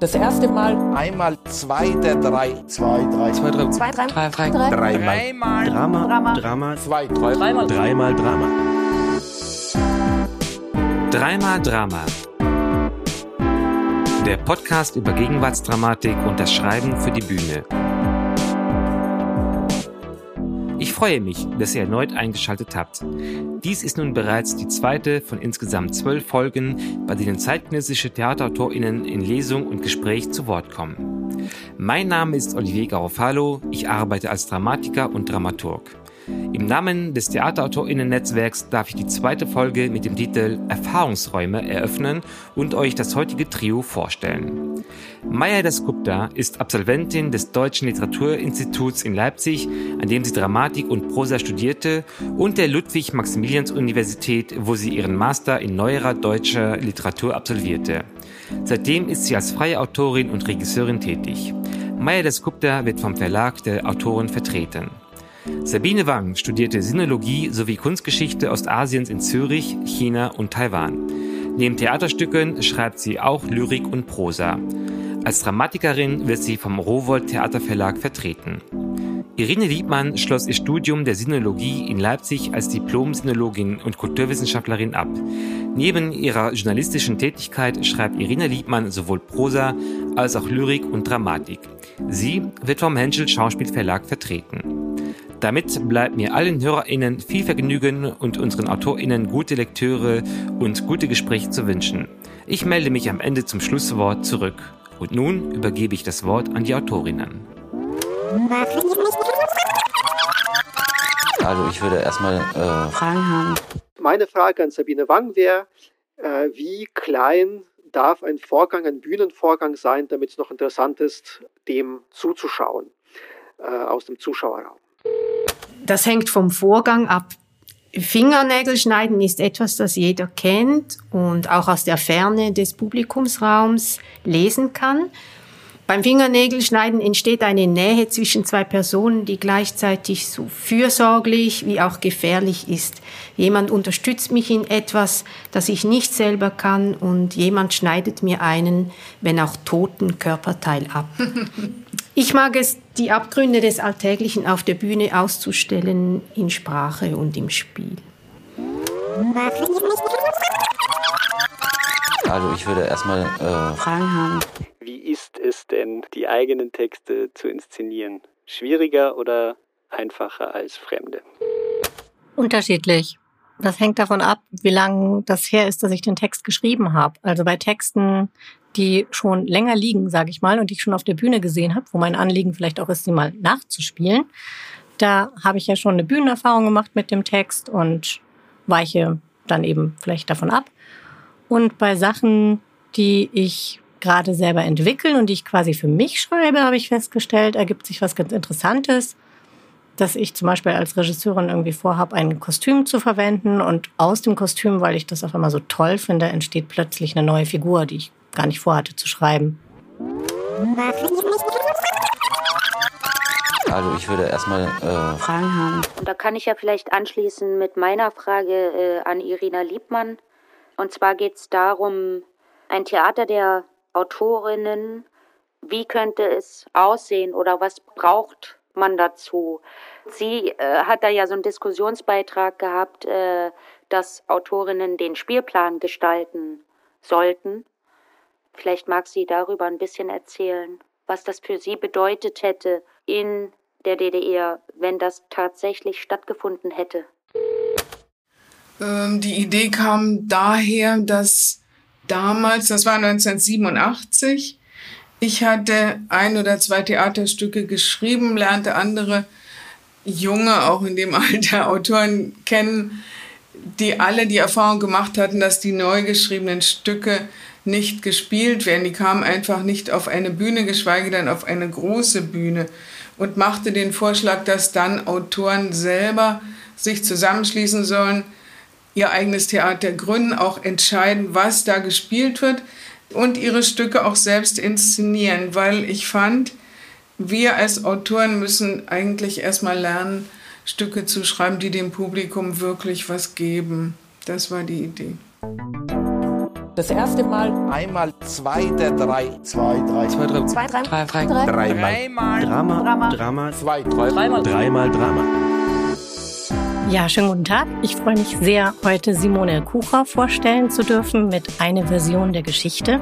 Das erste Mal. Einmal zwei der drei. Zwei, drei. Zwei, drei. Zwei, drei. Drei, drei. drei. Dreimal. Drama. Drama. Drama. Zwei, drei. Dreimal. Dreimal Drama. Dreimal Drama. Der Podcast über Gegenwartsdramatik und das Schreiben für die Bühne. Freue mich, dass ihr erneut eingeschaltet habt. Dies ist nun bereits die zweite von insgesamt zwölf Folgen, bei denen zeitgenössische TheaterautorInnen in Lesung und Gespräch zu Wort kommen. Mein Name ist Olivier Garofalo, ich arbeite als Dramatiker und Dramaturg. Im Namen des Theaterautorinnen-Netzwerks darf ich die zweite Folge mit dem Titel Erfahrungsräume eröffnen und euch das heutige Trio vorstellen. Maya Dasgupta ist Absolventin des Deutschen Literaturinstituts in Leipzig, an dem sie Dramatik und Prosa studierte, und der Ludwig-Maximilians-Universität, wo sie ihren Master in neuerer deutscher Literatur absolvierte. Seitdem ist sie als freie Autorin und Regisseurin tätig. Maya Dasgupta wird vom Verlag der Autorin vertreten. Sabine Wang studierte Sinologie sowie Kunstgeschichte Ostasiens in Zürich, China und Taiwan. Neben Theaterstücken schreibt sie auch Lyrik und Prosa. Als Dramatikerin wird sie vom Rowold Theaterverlag vertreten. Irine Liebmann schloss ihr Studium der Sinologie in Leipzig als Diplom-Sinologin und Kulturwissenschaftlerin ab. Neben ihrer journalistischen Tätigkeit schreibt Irina Liebmann sowohl Prosa als auch Lyrik und Dramatik. Sie wird vom Henschel Schauspielverlag vertreten. Damit bleibt mir allen HörerInnen viel Vergnügen und unseren AutorInnen gute Lektüre und gute Gespräche zu wünschen. Ich melde mich am Ende zum Schlusswort zurück. Und nun übergebe ich das Wort an die Autorinnen. Also ich würde erstmal äh, Fragen haben. Meine Frage an Sabine Wang wäre, äh, wie klein darf ein Vorgang, ein Bühnenvorgang sein, damit es noch interessant ist, dem zuzuschauen äh, aus dem Zuschauerraum? Das hängt vom Vorgang ab. Fingernägel schneiden ist etwas, das jeder kennt und auch aus der Ferne des Publikumsraums lesen kann. Beim Fingernägelschneiden entsteht eine Nähe zwischen zwei Personen, die gleichzeitig so fürsorglich wie auch gefährlich ist. Jemand unterstützt mich in etwas, das ich nicht selber kann und jemand schneidet mir einen, wenn auch toten Körperteil ab. Ich mag es, die Abgründe des Alltäglichen auf der Bühne auszustellen, in Sprache und im Spiel. also ich würde erstmal äh, Fragen haben. Wie ist es denn, die eigenen Texte zu inszenieren? Schwieriger oder einfacher als fremde? Unterschiedlich. Das hängt davon ab, wie lange das her ist, dass ich den Text geschrieben habe. Also bei Texten, die schon länger liegen, sage ich mal, und die ich schon auf der Bühne gesehen habe, wo mein Anliegen vielleicht auch ist, sie mal nachzuspielen, da habe ich ja schon eine Bühnenerfahrung gemacht mit dem Text und weiche dann eben vielleicht davon ab. Und bei Sachen, die ich gerade selber entwickeln und die ich quasi für mich schreibe, habe ich festgestellt, ergibt sich was ganz Interessantes, dass ich zum Beispiel als Regisseurin irgendwie vorhabe, ein Kostüm zu verwenden und aus dem Kostüm, weil ich das auf einmal so toll finde, entsteht plötzlich eine neue Figur, die ich gar nicht vorhatte zu schreiben. also ich würde erstmal äh, Fragen haben. Und da kann ich ja vielleicht anschließen mit meiner Frage äh, an Irina Liebmann. Und zwar geht es darum, ein Theater der Autorinnen, wie könnte es aussehen oder was braucht man dazu? Sie äh, hat da ja so einen Diskussionsbeitrag gehabt, äh, dass Autorinnen den Spielplan gestalten sollten. Vielleicht mag sie darüber ein bisschen erzählen, was das für sie bedeutet hätte in der DDR, wenn das tatsächlich stattgefunden hätte. Ähm, die Idee kam daher, dass damals, das war 1987, ich hatte ein oder zwei Theaterstücke geschrieben, lernte andere junge, auch in dem Alter, Autoren kennen, die alle die Erfahrung gemacht hatten, dass die neu geschriebenen Stücke nicht gespielt werden. Die kamen einfach nicht auf eine Bühne, geschweige denn auf eine große Bühne. Und machte den Vorschlag, dass dann Autoren selber sich zusammenschließen sollen, ihr eigenes Theater gründen, auch entscheiden, was da gespielt wird und ihre Stücke auch selbst inszenieren, weil ich fand, wir als Autoren müssen eigentlich erstmal lernen, Stücke zu schreiben, die dem Publikum wirklich was geben. Das war die Idee. Das erste Mal. Einmal zwei der drei. Zwei, drei. Zwei, drei. Zwei, drei. Drei, drei. drei. Dreimal. Drama. Drama. Drama. Zwei, drei. Dreimal. Dreimal Drama. Ja, schönen guten Tag. Ich freue mich sehr, heute Simone Kucher vorstellen zu dürfen mit Eine Version der Geschichte.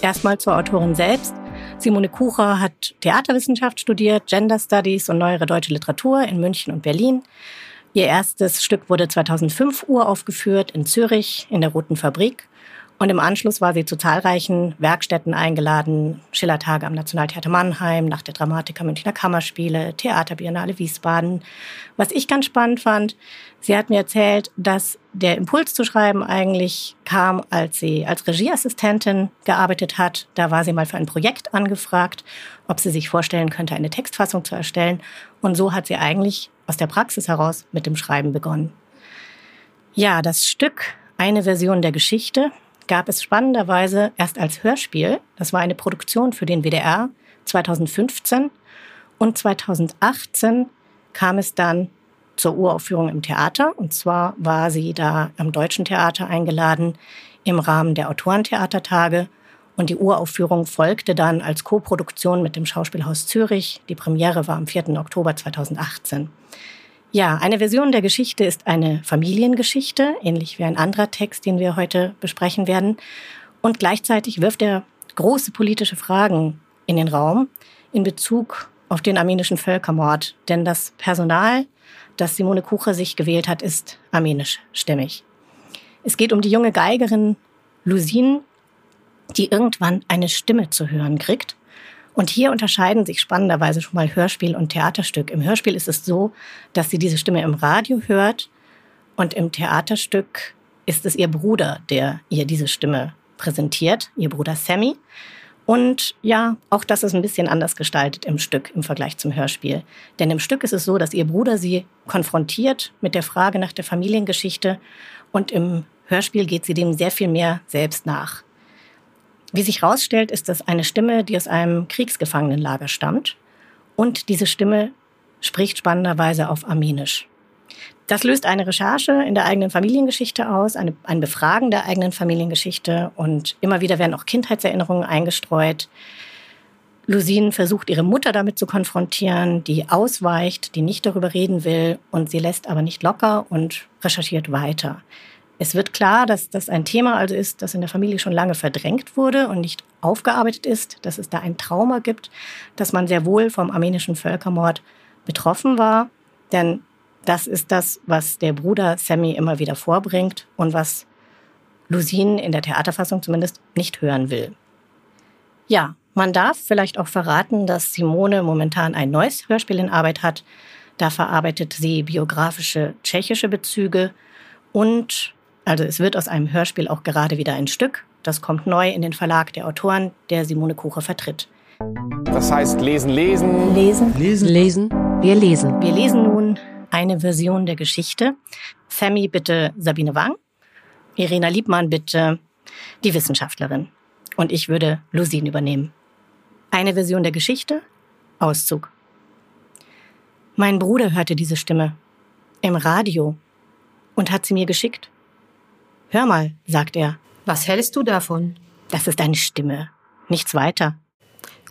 Erstmal zur Autorin selbst. Simone Kucher hat Theaterwissenschaft studiert, Gender Studies und neuere deutsche Literatur in München und Berlin. Ihr erstes Stück wurde 2005 uraufgeführt in Zürich in der Roten Fabrik. Und im Anschluss war sie zu zahlreichen Werkstätten eingeladen. Schillertage am Nationaltheater Mannheim, nach der Dramatiker Münchner Kammerspiele, Theaterbiennale Wiesbaden. Was ich ganz spannend fand, sie hat mir erzählt, dass der Impuls zu schreiben eigentlich kam, als sie als Regieassistentin gearbeitet hat. Da war sie mal für ein Projekt angefragt, ob sie sich vorstellen könnte, eine Textfassung zu erstellen. Und so hat sie eigentlich aus der Praxis heraus mit dem Schreiben begonnen. Ja, das Stück Eine Version der Geschichte gab es spannenderweise erst als Hörspiel. Das war eine Produktion für den WDR 2015 und 2018 kam es dann zur Uraufführung im Theater. Und zwar war sie da am Deutschen Theater eingeladen im Rahmen der Autorentheatertage. Und die Uraufführung folgte dann als Koproduktion mit dem Schauspielhaus Zürich. Die Premiere war am 4. Oktober 2018. Ja, eine Version der Geschichte ist eine Familiengeschichte, ähnlich wie ein anderer Text, den wir heute besprechen werden. Und gleichzeitig wirft er große politische Fragen in den Raum in Bezug auf den armenischen Völkermord. Denn das Personal, das Simone Kucher sich gewählt hat, ist armenischstämmig. Es geht um die junge Geigerin Lusin, die irgendwann eine Stimme zu hören kriegt und hier unterscheiden sich spannenderweise schon mal Hörspiel und Theaterstück. Im Hörspiel ist es so, dass sie diese Stimme im Radio hört und im Theaterstück ist es ihr Bruder, der ihr diese Stimme präsentiert, ihr Bruder Sammy. Und ja, auch das ist ein bisschen anders gestaltet im Stück im Vergleich zum Hörspiel. Denn im Stück ist es so, dass ihr Bruder sie konfrontiert mit der Frage nach der Familiengeschichte und im Hörspiel geht sie dem sehr viel mehr selbst nach. Wie sich herausstellt, ist das eine Stimme, die aus einem Kriegsgefangenenlager stammt. Und diese Stimme spricht spannenderweise auf Armenisch. Das löst eine Recherche in der eigenen Familiengeschichte aus, eine, ein Befragen der eigenen Familiengeschichte und immer wieder werden auch Kindheitserinnerungen eingestreut. Lusin versucht, ihre Mutter damit zu konfrontieren, die ausweicht, die nicht darüber reden will und sie lässt aber nicht locker und recherchiert weiter. Es wird klar, dass das ein Thema also ist, das in der Familie schon lange verdrängt wurde und nicht aufgearbeitet ist, dass es da ein Trauma gibt, dass man sehr wohl vom armenischen Völkermord betroffen war. Denn das ist das, was der Bruder Sammy immer wieder vorbringt und was Lusin in der Theaterfassung zumindest nicht hören will. Ja, man darf vielleicht auch verraten, dass Simone momentan ein neues Hörspiel in Arbeit hat. Da verarbeitet sie biografische tschechische Bezüge und also es wird aus einem Hörspiel auch gerade wieder ein Stück. Das kommt neu in den Verlag der Autoren, der Simone Kucher vertritt. Das heißt lesen, lesen. Lesen. Lesen. Lesen. Wir lesen. Wir lesen nun eine Version der Geschichte. Sammy bitte Sabine Wang, Irina Liebmann bitte die Wissenschaftlerin. Und ich würde Lusin übernehmen. Eine Version der Geschichte, Auszug. Mein Bruder hörte diese Stimme im Radio und hat sie mir geschickt. Hör mal, sagt er. Was hältst du davon? Das ist eine Stimme. Nichts weiter.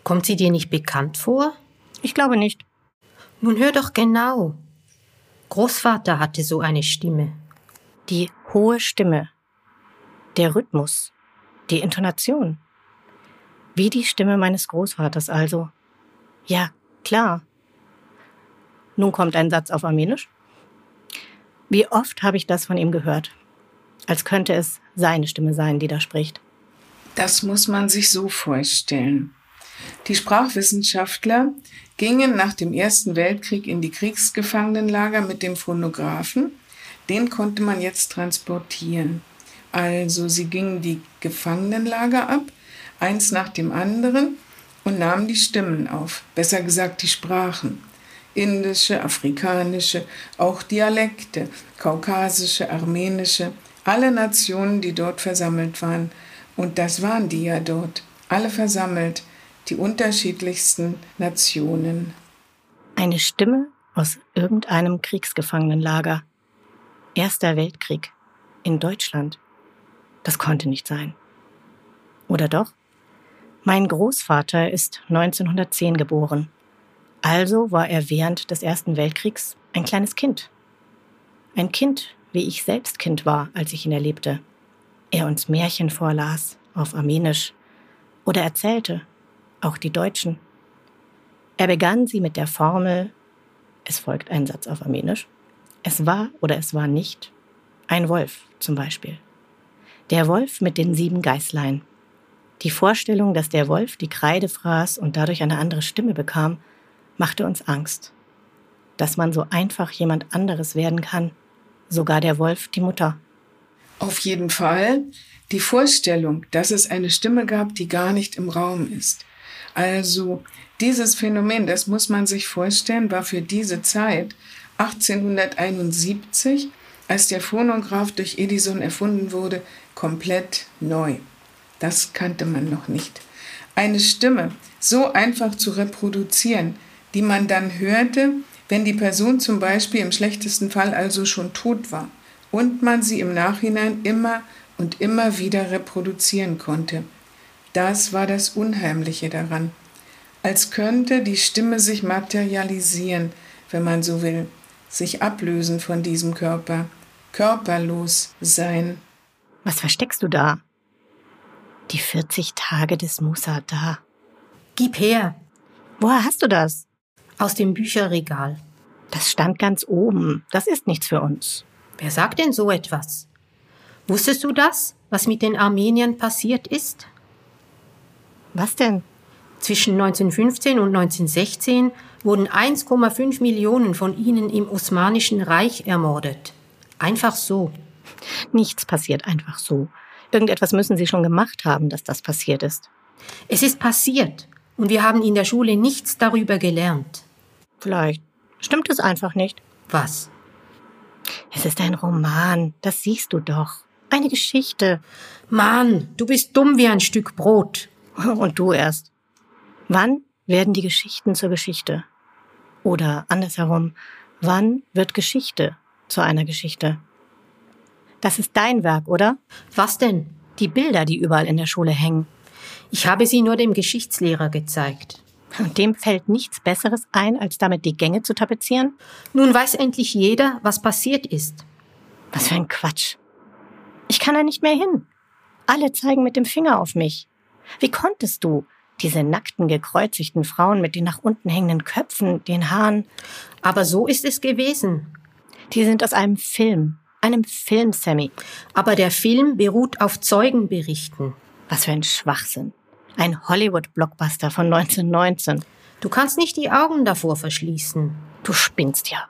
Kommt sie dir nicht bekannt vor? Ich glaube nicht. Nun hör doch genau. Großvater hatte so eine Stimme. Die hohe Stimme. Der Rhythmus. Die Intonation. Wie die Stimme meines Großvaters also. Ja, klar. Nun kommt ein Satz auf Armenisch. Wie oft habe ich das von ihm gehört? Als könnte es seine Stimme sein, die da spricht. Das muss man sich so vorstellen. Die Sprachwissenschaftler gingen nach dem Ersten Weltkrieg in die Kriegsgefangenenlager mit dem Phonographen. Den konnte man jetzt transportieren. Also sie gingen die Gefangenenlager ab, eins nach dem anderen, und nahmen die Stimmen auf, besser gesagt die Sprachen. Indische, afrikanische, auch Dialekte, kaukasische, armenische, alle Nationen, die dort versammelt waren. Und das waren die ja dort, alle versammelt, die unterschiedlichsten Nationen. Eine Stimme aus irgendeinem Kriegsgefangenenlager. Erster Weltkrieg in Deutschland. Das konnte nicht sein. Oder doch? Mein Großvater ist 1910 geboren. Also war er während des Ersten Weltkriegs ein kleines Kind. Ein Kind, wie ich selbst Kind war, als ich ihn erlebte. Er uns Märchen vorlas auf Armenisch oder erzählte, auch die Deutschen. Er begann sie mit der Formel, es folgt ein Satz auf Armenisch, es war oder es war nicht, ein Wolf zum Beispiel. Der Wolf mit den sieben Geißlein. Die Vorstellung, dass der Wolf die Kreide fraß und dadurch eine andere Stimme bekam, machte uns Angst. Dass man so einfach jemand anderes werden kann, sogar der Wolf die Mutter. Auf jeden Fall die Vorstellung, dass es eine Stimme gab, die gar nicht im Raum ist. Also dieses Phänomen, das muss man sich vorstellen, war für diese Zeit 1871, als der Phonograph durch Edison erfunden wurde, komplett neu. Das kannte man noch nicht. Eine Stimme so einfach zu reproduzieren, die man dann hörte, wenn die Person zum Beispiel im schlechtesten Fall also schon tot war und man sie im Nachhinein immer und immer wieder reproduzieren konnte. Das war das Unheimliche daran. Als könnte die Stimme sich materialisieren, wenn man so will, sich ablösen von diesem Körper, körperlos sein. Was versteckst du da? Die 40 Tage des Musa da. Gib her. Woher hast du das? Aus dem Bücherregal. Das stand ganz oben. Das ist nichts für uns. Wer sagt denn so etwas? Wusstest du das, was mit den Armeniern passiert ist? Was denn? Zwischen 1915 und 1916 wurden 1,5 Millionen von ihnen im Osmanischen Reich ermordet. Einfach so. Nichts passiert einfach so. Irgendetwas müssen Sie schon gemacht haben, dass das passiert ist. Es ist passiert und wir haben in der Schule nichts darüber gelernt. Vielleicht stimmt es einfach nicht. Was? Es ist ein Roman, das siehst du doch. Eine Geschichte. Mann, du bist dumm wie ein Stück Brot. Und du erst. Wann werden die Geschichten zur Geschichte? Oder andersherum, wann wird Geschichte zu einer Geschichte? Das ist dein Werk, oder? Was denn? Die Bilder, die überall in der Schule hängen. Ich habe sie nur dem Geschichtslehrer gezeigt. Und dem fällt nichts Besseres ein, als damit die Gänge zu tapezieren? Nun weiß endlich jeder, was passiert ist. Was für ein Quatsch. Ich kann da nicht mehr hin. Alle zeigen mit dem Finger auf mich. Wie konntest du? Diese nackten, gekreuzigten Frauen mit den nach unten hängenden Köpfen, den Haaren. Aber so ist es gewesen. Die sind aus einem Film. Einem Film, Sammy. Aber der Film beruht auf Zeugenberichten. Was für ein Schwachsinn. Ein Hollywood-Blockbuster von 1919. Du kannst nicht die Augen davor verschließen. Du spinnst ja.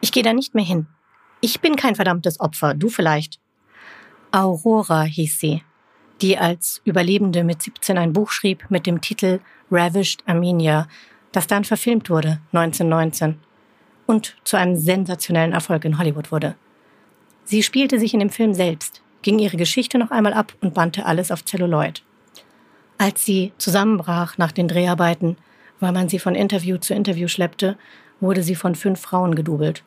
Ich gehe da nicht mehr hin. Ich bin kein verdammtes Opfer, du vielleicht. Aurora hieß sie, die als Überlebende mit 17 ein Buch schrieb mit dem Titel Ravished Armenia, das dann verfilmt wurde 1919 und zu einem sensationellen Erfolg in Hollywood wurde. Sie spielte sich in dem Film selbst, ging ihre Geschichte noch einmal ab und bannte alles auf Celluloid. Als sie zusammenbrach nach den Dreharbeiten, weil man sie von Interview zu Interview schleppte, wurde sie von fünf Frauen gedoubelt.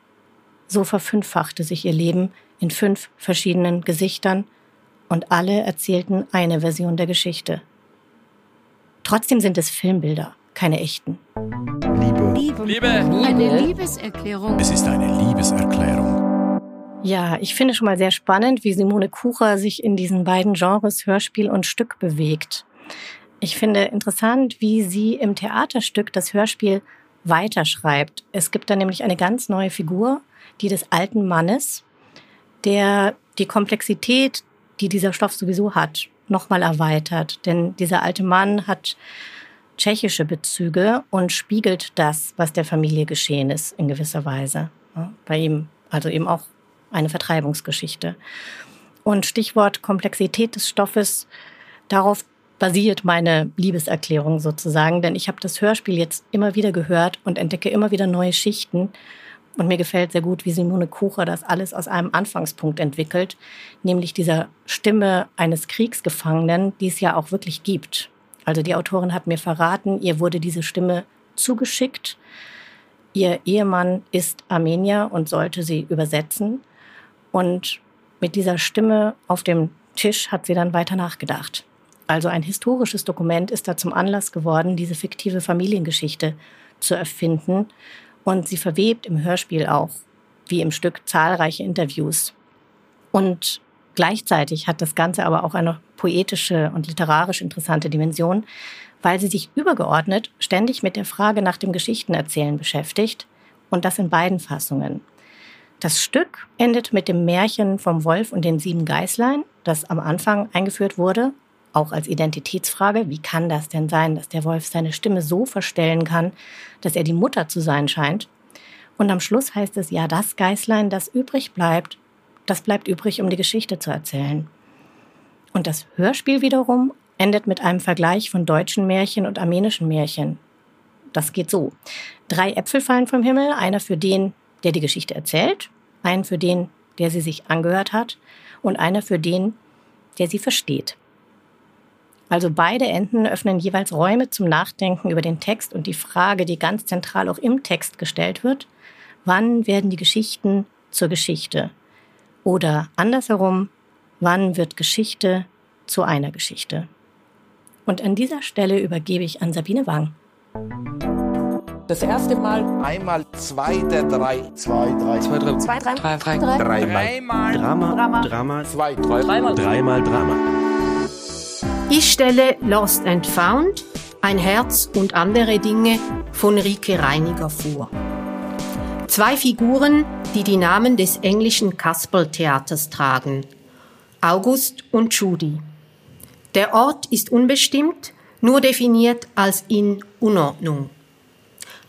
So verfünffachte sich ihr Leben in fünf verschiedenen Gesichtern und alle erzählten eine Version der Geschichte. Trotzdem sind es Filmbilder, keine echten. Liebe. Liebe. Liebe. Eine Liebeserklärung. Es ist eine Liebeserklärung. Ja, ich finde schon mal sehr spannend, wie Simone Kucher sich in diesen beiden Genres Hörspiel und Stück bewegt. Ich finde interessant, wie sie im Theaterstück das Hörspiel weiterschreibt. Es gibt da nämlich eine ganz neue Figur, die des alten Mannes, der die Komplexität, die dieser Stoff sowieso hat, nochmal erweitert. Denn dieser alte Mann hat tschechische Bezüge und spiegelt das, was der Familie geschehen ist, in gewisser Weise. Bei ihm, also eben auch eine Vertreibungsgeschichte. Und Stichwort Komplexität des Stoffes, darauf basiert meine Liebeserklärung sozusagen, denn ich habe das Hörspiel jetzt immer wieder gehört und entdecke immer wieder neue Schichten. Und mir gefällt sehr gut, wie Simone Kucher das alles aus einem Anfangspunkt entwickelt, nämlich dieser Stimme eines Kriegsgefangenen, die es ja auch wirklich gibt. Also die Autorin hat mir verraten, ihr wurde diese Stimme zugeschickt. Ihr Ehemann ist Armenier und sollte sie übersetzen. Und mit dieser Stimme auf dem Tisch hat sie dann weiter nachgedacht. Also ein historisches Dokument ist da zum Anlass geworden, diese fiktive Familiengeschichte zu erfinden. Und sie verwebt im Hörspiel auch, wie im Stück, zahlreiche Interviews. Und gleichzeitig hat das Ganze aber auch eine poetische und literarisch interessante Dimension, weil sie sich übergeordnet ständig mit der Frage nach dem Geschichtenerzählen beschäftigt und das in beiden Fassungen. Das Stück endet mit dem Märchen vom Wolf und den sieben Geißlein, das am Anfang eingeführt wurde, auch als Identitätsfrage. Wie kann das denn sein, dass der Wolf seine Stimme so verstellen kann, dass er die Mutter zu sein scheint? Und am Schluss heißt es, ja, das Geißlein, das übrig bleibt, das bleibt übrig, um die Geschichte zu erzählen. Und das Hörspiel wiederum endet mit einem Vergleich von deutschen Märchen und armenischen Märchen. Das geht so. Drei Äpfel fallen vom Himmel, einer für den, der die Geschichte erzählt, einen für den, der sie sich angehört hat und einer für den, der sie versteht. Also beide Enden öffnen jeweils Räume zum Nachdenken über den Text und die Frage, die ganz zentral auch im Text gestellt wird, wann werden die Geschichten zur Geschichte? Oder andersherum, wann wird Geschichte zu einer Geschichte? Und an dieser Stelle übergebe ich an Sabine Wang. Das erste Mal. Einmal zwei der drei. Zwei, drei. Zwei, drei. Zwei, drei. Drei, drei. drei. Dreimal. Drama. Drama. Drama. Zwei, drei. Dreimal. Dreimal Drama. Ich stelle Lost and Found, ein Herz und andere Dinge von Rike Reiniger vor. Zwei Figuren, die die Namen des englischen Kasperl-Theaters tragen. August und Judy. Der Ort ist unbestimmt, nur definiert als in Unordnung.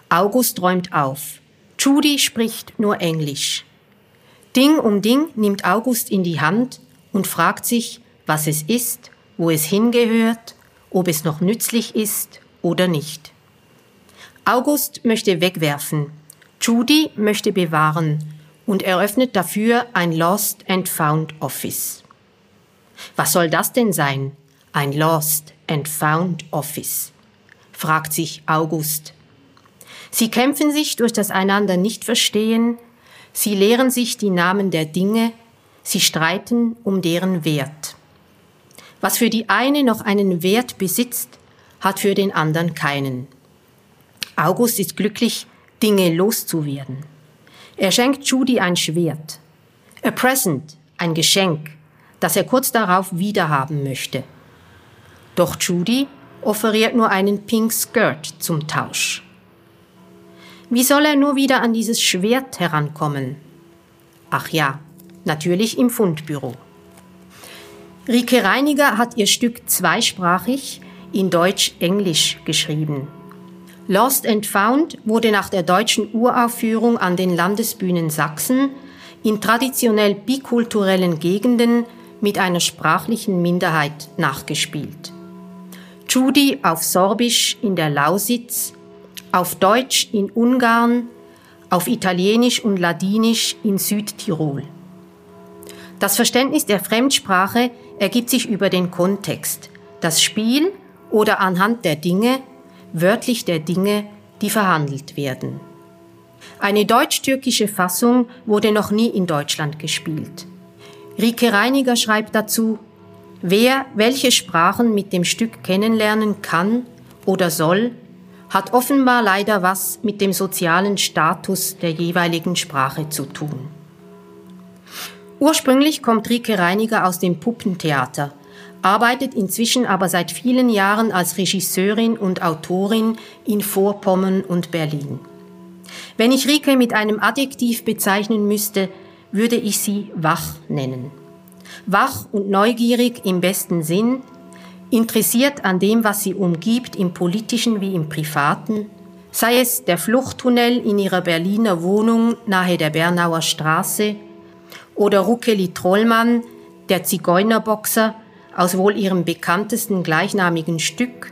August räumt auf. Judy spricht nur Englisch. Ding um Ding nimmt August in die Hand und fragt sich, was es ist, wo es hingehört, ob es noch nützlich ist oder nicht. August möchte wegwerfen, Judy möchte bewahren und eröffnet dafür ein Lost and Found Office. Was soll das denn sein? Ein Lost and Found Office? fragt sich August. Sie kämpfen sich durch das einander nicht verstehen, sie lehren sich die Namen der Dinge, sie streiten um deren Wert. Was für die eine noch einen Wert besitzt, hat für den anderen keinen. August ist glücklich, Dinge loszuwerden. Er schenkt Judy ein Schwert. A present, ein Geschenk, das er kurz darauf wiederhaben möchte. Doch Judy offeriert nur einen Pink Skirt zum Tausch. Wie soll er nur wieder an dieses Schwert herankommen? Ach ja, natürlich im Fundbüro. Rike Reiniger hat ihr Stück zweisprachig in Deutsch-Englisch geschrieben. Lost and Found wurde nach der deutschen Uraufführung an den Landesbühnen Sachsen in traditionell bikulturellen Gegenden mit einer sprachlichen Minderheit nachgespielt. Judy auf Sorbisch in der Lausitz, auf Deutsch in Ungarn, auf Italienisch und Ladinisch in Südtirol. Das Verständnis der Fremdsprache ergibt sich über den Kontext, das Spiel oder anhand der Dinge, wörtlich der Dinge, die verhandelt werden. Eine deutsch-türkische Fassung wurde noch nie in Deutschland gespielt. Rike Reiniger schreibt dazu, wer welche Sprachen mit dem Stück kennenlernen kann oder soll, hat offenbar leider was mit dem sozialen Status der jeweiligen Sprache zu tun. Ursprünglich kommt Rike Reiniger aus dem Puppentheater, arbeitet inzwischen aber seit vielen Jahren als Regisseurin und Autorin in Vorpommern und Berlin. Wenn ich Rike mit einem Adjektiv bezeichnen müsste, würde ich sie wach nennen. Wach und neugierig im besten Sinn, interessiert an dem, was sie umgibt, im politischen wie im privaten, sei es der Fluchttunnel in ihrer Berliner Wohnung nahe der Bernauer Straße oder Ruckeli Trollmann, der Zigeunerboxer, aus wohl ihrem bekanntesten gleichnamigen Stück,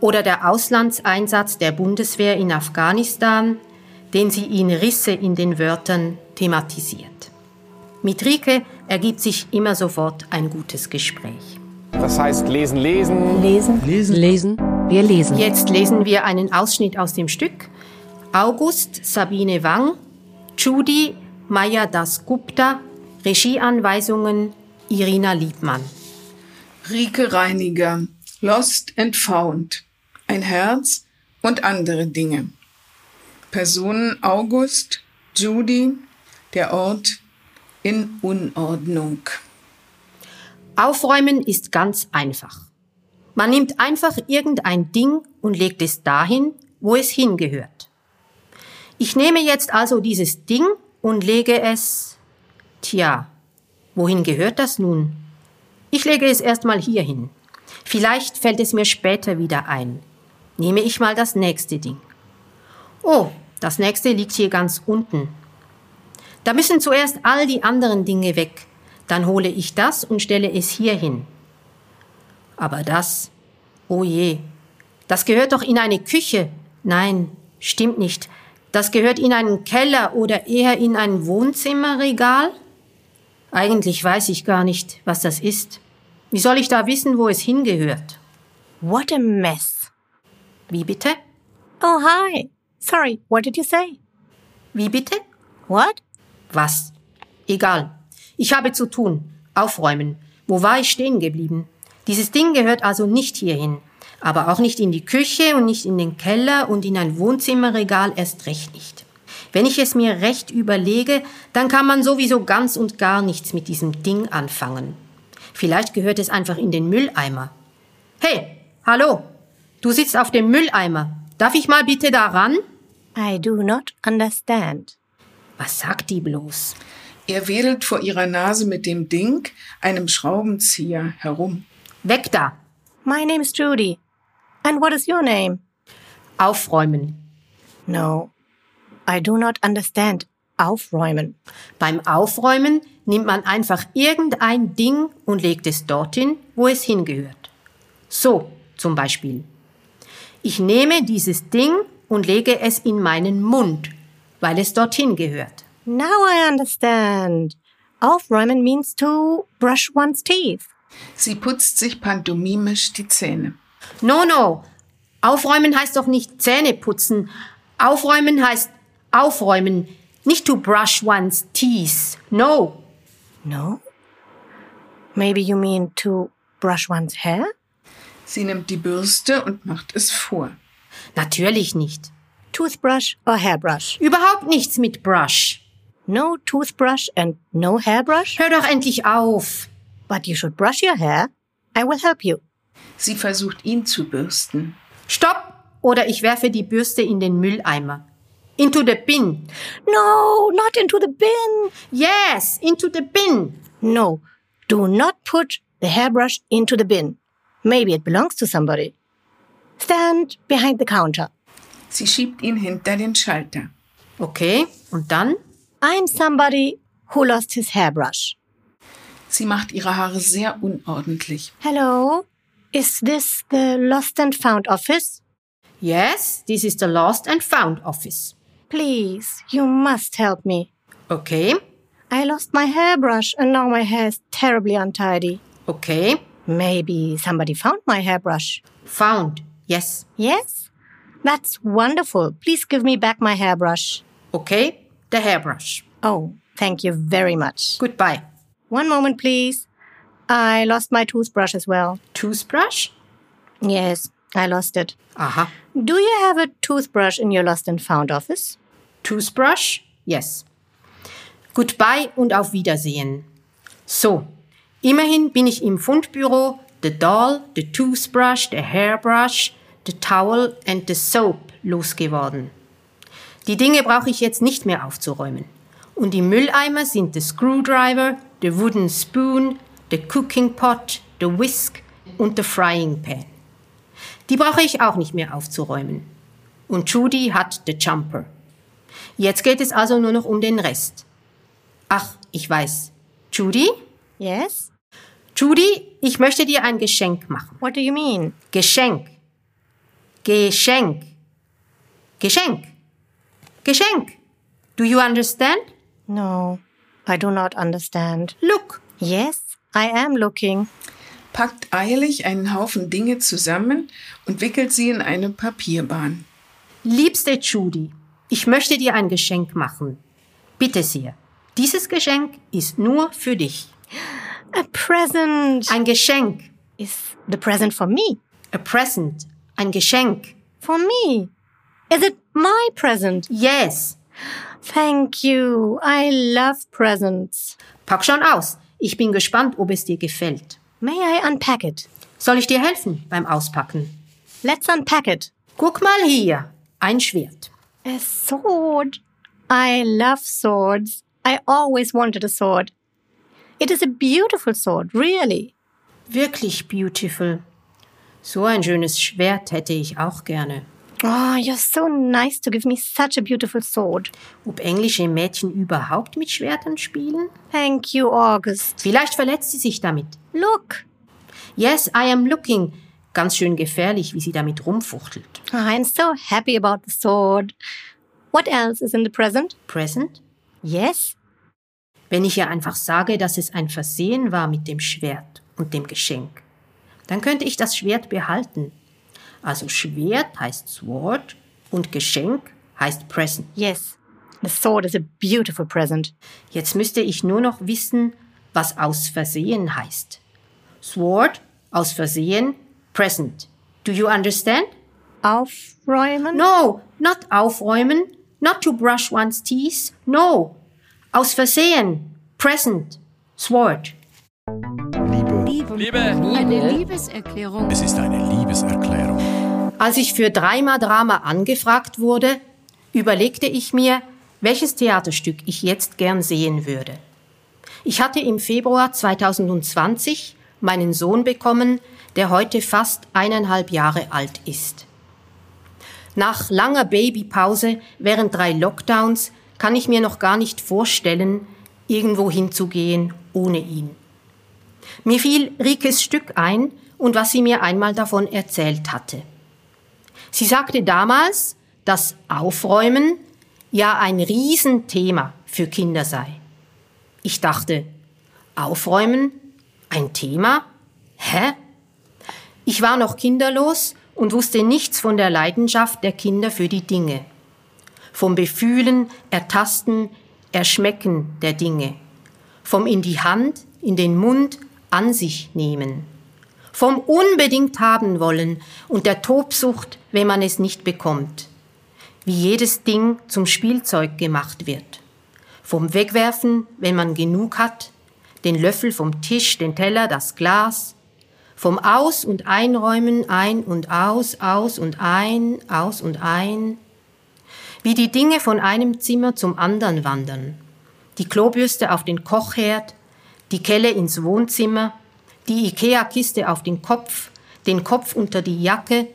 oder der Auslandseinsatz der Bundeswehr in Afghanistan, den sie in Risse in den Wörtern thematisiert. Mit Rike ergibt sich immer sofort ein gutes Gespräch. Das heißt lesen, lesen. Lesen. Lesen. Lesen. Wir lesen. Jetzt lesen wir einen Ausschnitt aus dem Stück. August Sabine Wang, Judy Maya Das Gupta, Regieanweisungen Irina Liebmann. Rike Reiniger, Lost and Found, ein Herz und andere Dinge. Personen August, Judy, der Ort in Unordnung. Aufräumen ist ganz einfach. Man nimmt einfach irgendein Ding und legt es dahin, wo es hingehört. Ich nehme jetzt also dieses Ding und lege es, tja, wohin gehört das nun? Ich lege es erstmal hier hin. Vielleicht fällt es mir später wieder ein. Nehme ich mal das nächste Ding. Oh, das nächste liegt hier ganz unten. Da müssen zuerst all die anderen Dinge weg. Dann hole ich das und stelle es hier hin. Aber das, oh je, das gehört doch in eine Küche. Nein, stimmt nicht. Das gehört in einen Keller oder eher in ein Wohnzimmerregal? Eigentlich weiß ich gar nicht, was das ist. Wie soll ich da wissen, wo es hingehört? What a mess. Wie bitte? Oh, hi. Sorry, what did you say? Wie bitte? What? Was? Egal. Ich habe zu tun. Aufräumen. Wo war ich stehen geblieben? Dieses Ding gehört also nicht hierhin. Aber auch nicht in die Küche und nicht in den Keller und in ein Wohnzimmerregal erst recht nicht. Wenn ich es mir recht überlege, dann kann man sowieso ganz und gar nichts mit diesem Ding anfangen. Vielleicht gehört es einfach in den Mülleimer. Hey, hallo, du sitzt auf dem Mülleimer. Darf ich mal bitte da ran? I do not understand. Was sagt die bloß? Er wedelt vor ihrer Nase mit dem Ding, einem Schraubenzieher, herum. Weg da! My name is Judy. And what is your name? Aufräumen. No, I do not understand. Aufräumen. Beim Aufräumen nimmt man einfach irgendein Ding und legt es dorthin, wo es hingehört. So zum Beispiel. Ich nehme dieses Ding und lege es in meinen Mund, weil es dorthin gehört. Now I understand. Aufräumen means to brush one's teeth. Sie putzt sich pantomimisch die Zähne. No, no. Aufräumen heißt doch nicht Zähne putzen. Aufräumen heißt aufräumen, nicht to brush one's teeth. No. No? Maybe you mean to brush one's hair? Sie nimmt die Bürste und macht es vor. Natürlich nicht. Toothbrush or hairbrush? Überhaupt nichts mit Brush. No toothbrush and no hairbrush? Hör doch endlich auf. But you should brush your hair. I will help you. Sie versucht ihn zu bürsten. Stopp! Oder ich werfe die Bürste in den Mülleimer. Into the bin. No, not into the bin. Yes, into the bin. No, do not put the hairbrush into the bin. Maybe it belongs to somebody. Stand behind the counter. Sie schiebt ihn hinter den Schalter. Okay, und dann? I'm somebody who lost his hairbrush. Sie macht ihre Haare sehr unordentlich. Hello, is this the lost and found office? Yes, this is the lost and found office. Please, you must help me. Okay. I lost my hairbrush and now my hair is terribly untidy. Okay. Maybe somebody found my hairbrush. Found, yes. Yes? That's wonderful. Please give me back my hairbrush. Okay, the hairbrush. Oh, thank you very much. Goodbye. One moment, please. I lost my toothbrush as well. Toothbrush? Yes, I lost it. Aha. Do you have a toothbrush in your lost and found office? Toothbrush? Yes. Goodbye und auf Wiedersehen. So, immerhin bin ich im Fundbüro the doll, the toothbrush, the hairbrush, the towel and the soap losgeworden. Die Dinge brauche ich jetzt nicht mehr aufzuräumen. Und die Mülleimer sind the screwdriver, the wooden spoon, the cooking pot, the whisk und the frying pan. Die brauche ich auch nicht mehr aufzuräumen. Und Judy hat the jumper. Jetzt geht es also nur noch um den Rest. Ach, ich weiß. Judy? Yes? Judy, ich möchte dir ein Geschenk machen. What do you mean? Geschenk. Geschenk. Geschenk. Geschenk. Do you understand? No, I do not understand. Look. Yes, I am looking. Packt eilig einen Haufen Dinge zusammen und wickelt sie in eine Papierbahn. Liebste Judy, ich möchte dir ein Geschenk machen. Bitte sehr. Dieses Geschenk ist nur für dich. A present. Ein Geschenk. Is the present for me? A present. Ein Geschenk. For me. Is it my present? Yes. Thank you. I love presents. Pack schon aus. Ich bin gespannt, ob es dir gefällt. May I unpack it? Soll ich dir helfen beim Auspacken? Let's unpack it. Guck mal hier. Ein Schwert. A sword. I love swords. I always wanted a sword. It is a beautiful sword, really. Wirklich beautiful. So ein schönes Schwert hätte ich auch gerne. Oh, you're so nice to give me such a beautiful sword. Ob englische Mädchen überhaupt mit Schwertern spielen? Thank you, August. Vielleicht verletzt sie sich damit. Look. Yes, I am looking. Ganz schön gefährlich, wie sie damit rumfuchtelt. I'm so happy about the sword. What else is in the present? Present? Yes. Wenn ich ihr einfach sage, dass es ein Versehen war mit dem Schwert und dem Geschenk, dann könnte ich das Schwert behalten. Also Schwert heißt Sword und Geschenk heißt Present. Yes, the sword is a beautiful present. Jetzt müsste ich nur noch wissen, was aus Versehen heißt. Sword, aus Versehen, Present. Do you understand? Aufräumen? No, not aufräumen, not to brush one's teeth, no. Aus Versehen, Present, Sword. Liebe. Liebe. Liebe. Eine Liebeserklärung. Es ist eine Liebeserklärung. Als ich für Dreimal Drama angefragt wurde, überlegte ich mir, welches Theaterstück ich jetzt gern sehen würde. Ich hatte im Februar 2020 meinen Sohn bekommen, der heute fast eineinhalb Jahre alt ist. Nach langer Babypause während drei Lockdowns kann ich mir noch gar nicht vorstellen, irgendwo hinzugehen ohne ihn. Mir fiel Rikes Stück ein und was sie mir einmal davon erzählt hatte. Sie sagte damals, dass Aufräumen ja ein Riesenthema für Kinder sei. Ich dachte, Aufräumen? Ein Thema? Hä? Ich war noch kinderlos und wusste nichts von der Leidenschaft der Kinder für die Dinge. Vom Befühlen, Ertasten, Erschmecken der Dinge. Vom in die Hand, in den Mund, an sich nehmen. Vom unbedingt haben wollen und der Tobsucht, wenn man es nicht bekommt. Wie jedes Ding zum Spielzeug gemacht wird. Vom Wegwerfen, wenn man genug hat, den Löffel vom Tisch, den Teller, das Glas, vom Aus- und Einräumen ein und aus, aus und ein, aus und ein. Wie die Dinge von einem Zimmer zum anderen wandern. Die Klobürste auf den Kochherd, die Kelle ins Wohnzimmer, die Ikea-Kiste auf den Kopf, den Kopf unter die Jacke,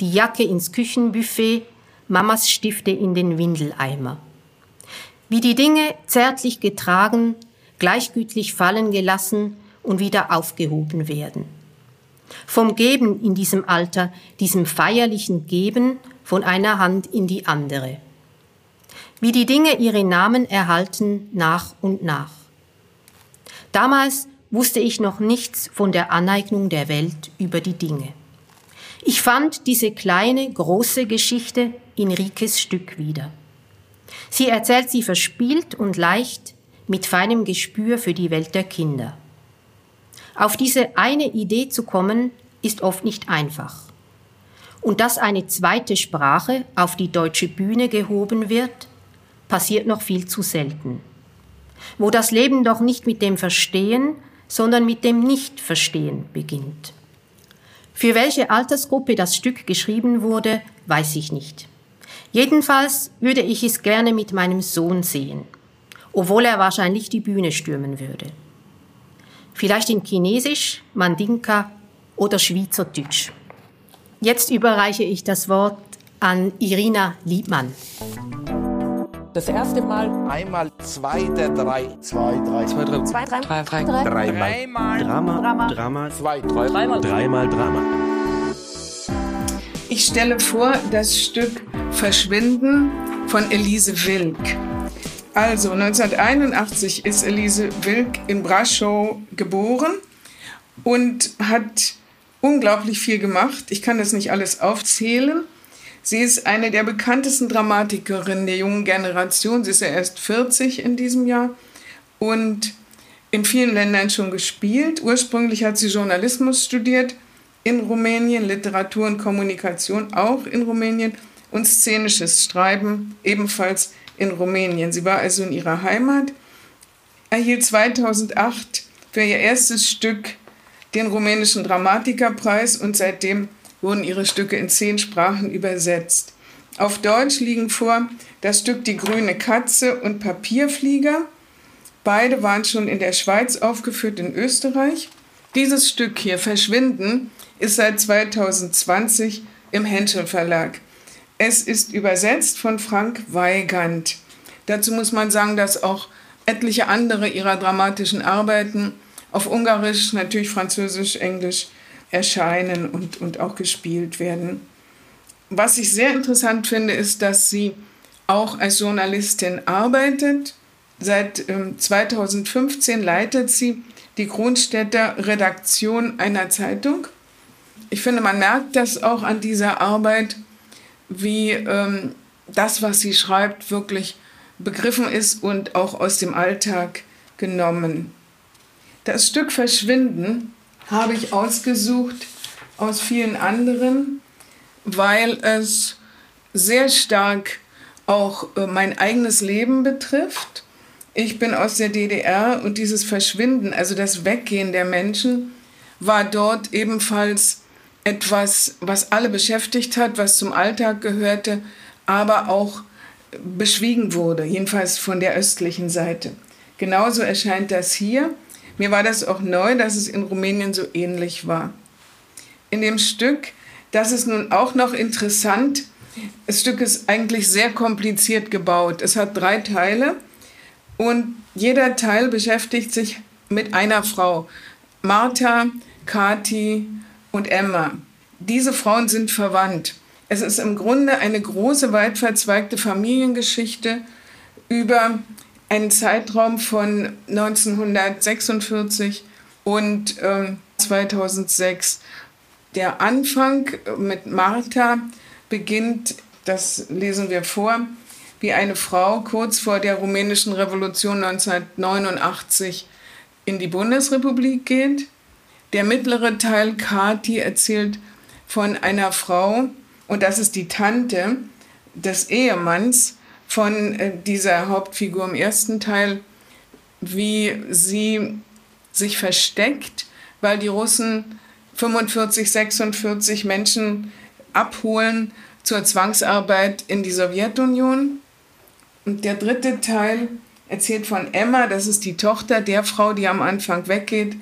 die Jacke ins Küchenbuffet, Mamas Stifte in den Windeleimer. Wie die Dinge zärtlich getragen, gleichgültig fallen gelassen und wieder aufgehoben werden. Vom Geben in diesem Alter, diesem feierlichen Geben von einer Hand in die andere. Wie die Dinge ihre Namen erhalten nach und nach. Damals wusste ich noch nichts von der Aneignung der Welt über die Dinge. Ich fand diese kleine, große Geschichte in Rikes Stück wieder. Sie erzählt sie verspielt und leicht mit feinem Gespür für die Welt der Kinder. Auf diese eine Idee zu kommen, ist oft nicht einfach. Und dass eine zweite Sprache auf die deutsche Bühne gehoben wird, passiert noch viel zu selten. Wo das Leben doch nicht mit dem Verstehen, sondern mit dem Nicht-Verstehen beginnt. Für welche Altersgruppe das Stück geschrieben wurde, weiß ich nicht. Jedenfalls würde ich es gerne mit meinem Sohn sehen, obwohl er wahrscheinlich die Bühne stürmen würde. Vielleicht in Chinesisch, Mandinka oder Schweizerdeutsch. Jetzt überreiche ich das Wort an Irina Liebmann. Das erste Mal. Einmal zwei der drei. Zwei, drei. Zwei, drei. Zwei, drei. Drei, drei. Drei. Dreimal. Drama. Drama. Drama. Zwei, drei. Dreimal. Dreimal Drama. Ich stelle vor das Stück Verschwinden von Elise Wilk. Also 1981 ist Elise Wilk in Braschow geboren und hat unglaublich viel gemacht. Ich kann das nicht alles aufzählen. Sie ist eine der bekanntesten Dramatikerinnen der jungen Generation. Sie ist ja erst 40 in diesem Jahr und in vielen Ländern schon gespielt. Ursprünglich hat sie Journalismus studiert in Rumänien, Literatur und Kommunikation auch in Rumänien und szenisches Schreiben ebenfalls in Rumänien. Sie war also in ihrer Heimat, erhielt 2008 für ihr erstes Stück den rumänischen Dramatikerpreis und seitdem wurden ihre Stücke in zehn Sprachen übersetzt. Auf Deutsch liegen vor das Stück Die grüne Katze und Papierflieger. Beide waren schon in der Schweiz aufgeführt, in Österreich. Dieses Stück hier, Verschwinden, ist seit 2020 im Henschel Verlag. Es ist übersetzt von Frank Weigand. Dazu muss man sagen, dass auch etliche andere ihrer dramatischen Arbeiten auf Ungarisch, natürlich Französisch, Englisch erscheinen und, und auch gespielt werden. Was ich sehr interessant finde, ist, dass sie auch als Journalistin arbeitet. Seit ähm, 2015 leitet sie die Kronstädter Redaktion einer Zeitung. Ich finde, man merkt das auch an dieser Arbeit, wie ähm, das, was sie schreibt, wirklich begriffen ist und auch aus dem Alltag genommen. Das Stück Verschwinden habe ich ausgesucht aus vielen anderen, weil es sehr stark auch äh, mein eigenes Leben betrifft. Ich bin aus der DDR und dieses Verschwinden, also das Weggehen der Menschen, war dort ebenfalls etwas, was alle beschäftigt hat, was zum Alltag gehörte, aber auch beschwiegen wurde, jedenfalls von der östlichen Seite. Genauso erscheint das hier. Mir war das auch neu, dass es in Rumänien so ähnlich war. In dem Stück, das ist nun auch noch interessant, das Stück ist eigentlich sehr kompliziert gebaut. Es hat drei Teile und jeder Teil beschäftigt sich mit einer Frau. Martha, Kati und Emma. Diese Frauen sind verwandt. Es ist im Grunde eine große, weit verzweigte Familiengeschichte über einen Zeitraum von 1946 und äh, 2006. Der Anfang mit Martha beginnt, das lesen wir vor, wie eine Frau kurz vor der rumänischen Revolution 1989 in die Bundesrepublik geht. Der mittlere Teil, Kati, erzählt von einer Frau, und das ist die Tante des Ehemanns von äh, dieser Hauptfigur im ersten Teil, wie sie sich versteckt, weil die Russen 45, 46 Menschen abholen zur Zwangsarbeit in die Sowjetunion. Und der dritte Teil erzählt von Emma, das ist die Tochter der Frau, die am Anfang weggeht,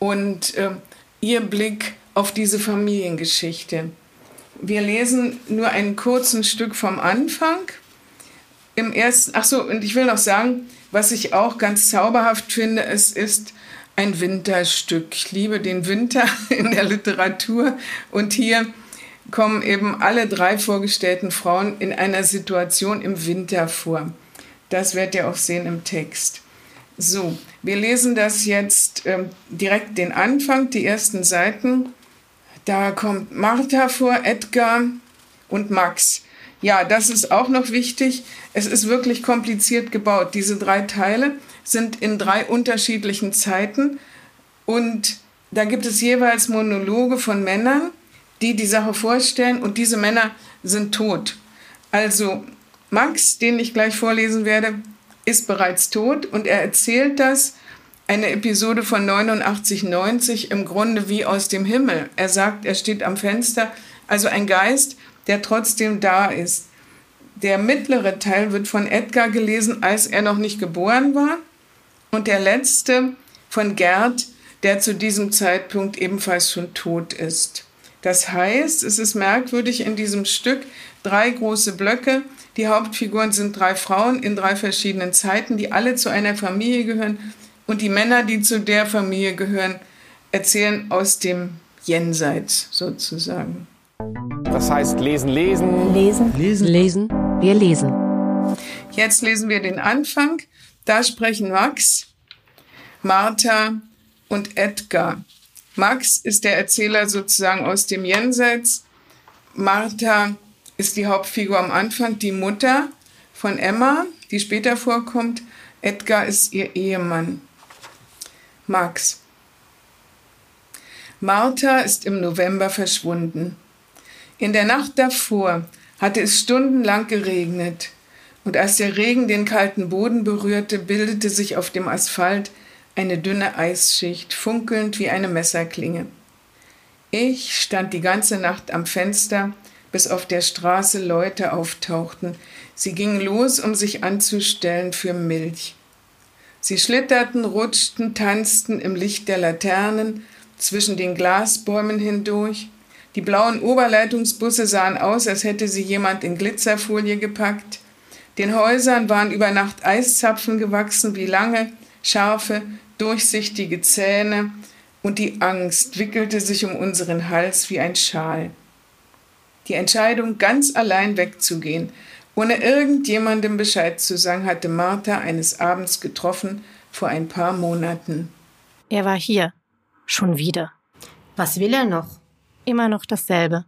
und äh, ihr Blick auf diese Familiengeschichte. Wir lesen nur ein kurzes Stück vom Anfang. Im ersten, ach so, und ich will noch sagen, was ich auch ganz zauberhaft finde, es ist ein Winterstück. Ich liebe den Winter in der Literatur und hier kommen eben alle drei vorgestellten Frauen in einer Situation im Winter vor. Das werdet ihr auch sehen im Text. So, wir lesen das jetzt ähm, direkt den Anfang, die ersten Seiten. Da kommt Martha vor, Edgar und Max. Ja, das ist auch noch wichtig. Es ist wirklich kompliziert gebaut. Diese drei Teile sind in drei unterschiedlichen Zeiten und da gibt es jeweils Monologe von Männern die die Sache vorstellen und diese Männer sind tot. Also Max, den ich gleich vorlesen werde, ist bereits tot und er erzählt das, eine Episode von 89, 90, im Grunde wie aus dem Himmel. Er sagt, er steht am Fenster, also ein Geist, der trotzdem da ist. Der mittlere Teil wird von Edgar gelesen, als er noch nicht geboren war. Und der letzte von Gerd, der zu diesem Zeitpunkt ebenfalls schon tot ist. Das heißt, es ist merkwürdig in diesem Stück drei große Blöcke. Die Hauptfiguren sind drei Frauen in drei verschiedenen Zeiten, die alle zu einer Familie gehören. Und die Männer, die zu der Familie gehören, erzählen aus dem Jenseits sozusagen. Das heißt lesen, lesen. Lesen, lesen, lesen. Wir lesen. Jetzt lesen wir den Anfang. Da sprechen Max, Martha und Edgar. Max ist der Erzähler sozusagen aus dem Jenseits. Martha ist die Hauptfigur am Anfang, die Mutter von Emma, die später vorkommt. Edgar ist ihr Ehemann. Max. Martha ist im November verschwunden. In der Nacht davor hatte es stundenlang geregnet, und als der Regen den kalten Boden berührte, bildete sich auf dem Asphalt eine dünne Eisschicht, funkelnd wie eine Messerklinge. Ich stand die ganze Nacht am Fenster, bis auf der Straße Leute auftauchten. Sie gingen los, um sich anzustellen für Milch. Sie schlitterten, rutschten, tanzten im Licht der Laternen, zwischen den Glasbäumen hindurch. Die blauen Oberleitungsbusse sahen aus, als hätte sie jemand in Glitzerfolie gepackt. Den Häusern waren über Nacht Eiszapfen gewachsen wie lange, scharfe, durchsichtige Zähne, und die Angst wickelte sich um unseren Hals wie ein Schal. Die Entscheidung, ganz allein wegzugehen, ohne irgendjemandem Bescheid zu sagen, hatte Martha eines Abends getroffen, vor ein paar Monaten. Er war hier, Schon wieder. Was will er noch? Immer noch dasselbe.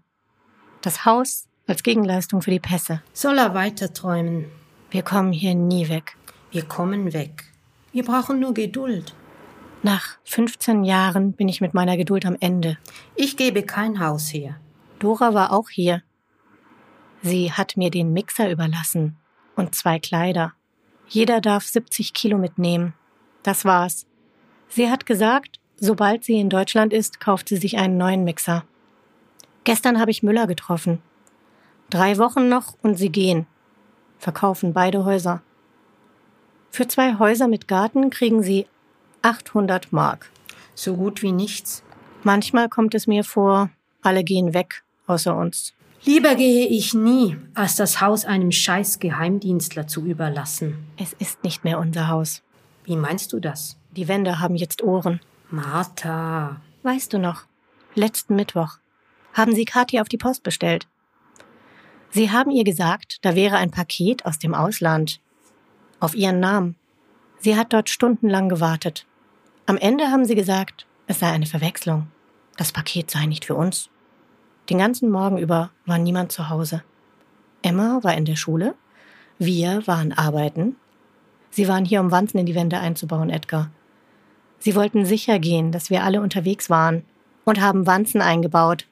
Das Haus als Gegenleistung für die Pässe. Soll er weiter träumen? Wir kommen hier nie weg. Wir kommen weg. Wir brauchen nur Geduld. Nach 15 Jahren bin ich mit meiner Geduld am Ende. Ich gebe kein Haus her. Dora war auch hier. Sie hat mir den Mixer überlassen und zwei Kleider. Jeder darf 70 Kilo mitnehmen. Das war's. Sie hat gesagt, Sobald sie in Deutschland ist, kauft sie sich einen neuen Mixer. Gestern habe ich Müller getroffen. Drei Wochen noch und sie gehen. Verkaufen beide Häuser. Für zwei Häuser mit Garten kriegen sie 800 Mark. So gut wie nichts. Manchmal kommt es mir vor, alle gehen weg, außer uns. Lieber gehe ich nie, als das Haus einem scheiß Geheimdienstler zu überlassen. Es ist nicht mehr unser Haus. Wie meinst du das? Die Wände haben jetzt Ohren. Martha. Weißt du noch? Letzten Mittwoch haben Sie Kathi auf die Post bestellt. Sie haben ihr gesagt, da wäre ein Paket aus dem Ausland. Auf ihren Namen. Sie hat dort stundenlang gewartet. Am Ende haben sie gesagt, es sei eine Verwechslung. Das Paket sei nicht für uns. Den ganzen Morgen über war niemand zu Hause. Emma war in der Schule. Wir waren arbeiten. Sie waren hier, um Wanzen in die Wände einzubauen, Edgar. Sie wollten sicher gehen, dass wir alle unterwegs waren und haben Wanzen eingebaut.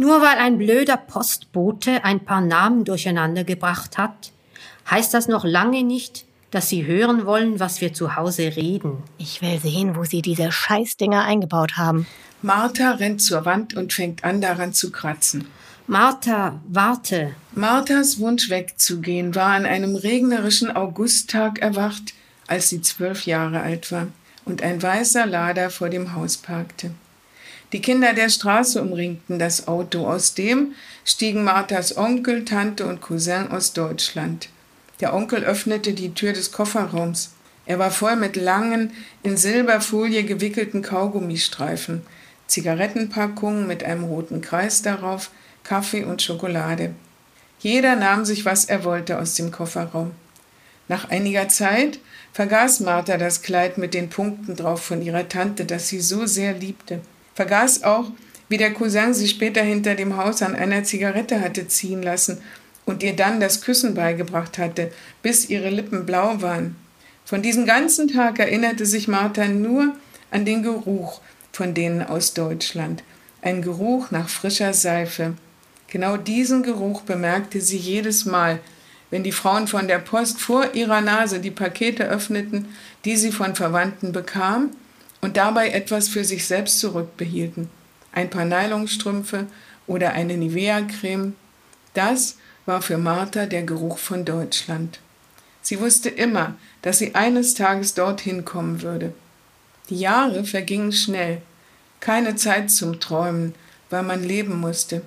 Nur weil ein blöder Postbote ein paar Namen durcheinander gebracht hat, heißt das noch lange nicht, dass Sie hören wollen, was wir zu Hause reden. Ich will sehen, wo Sie diese Scheißdinger eingebaut haben. Martha rennt zur Wand und fängt an, daran zu kratzen. Martha, warte. Marthas Wunsch wegzugehen war an einem regnerischen Augusttag erwacht, als sie zwölf Jahre alt war und ein weißer Lader vor dem Haus parkte. Die Kinder der Straße umringten das Auto. Aus dem stiegen Marthas Onkel, Tante und Cousin aus Deutschland. Der Onkel öffnete die Tür des Kofferraums. Er war voll mit langen, in Silberfolie gewickelten Kaugummistreifen, Zigarettenpackungen mit einem roten Kreis darauf, Kaffee und Schokolade. Jeder nahm sich, was er wollte, aus dem Kofferraum. Nach einiger Zeit vergaß Martha das Kleid mit den Punkten drauf von ihrer Tante, das sie so sehr liebte. Vergaß auch, wie der Cousin sie später hinter dem Haus an einer Zigarette hatte ziehen lassen und ihr dann das Küssen beigebracht hatte, bis ihre Lippen blau waren. Von diesem ganzen Tag erinnerte sich Martha nur an den Geruch von denen aus Deutschland. Ein Geruch nach frischer Seife. Genau diesen Geruch bemerkte sie jedes Mal, wenn die Frauen von der Post vor ihrer Nase die Pakete öffneten, die sie von Verwandten bekam und dabei etwas für sich selbst zurückbehielten. Ein paar Nylonstrümpfe oder eine Nivea-Creme. Das war für Martha der Geruch von Deutschland. Sie wusste immer, dass sie eines Tages dorthin kommen würde. Die Jahre vergingen schnell. Keine Zeit zum Träumen, weil man leben musste.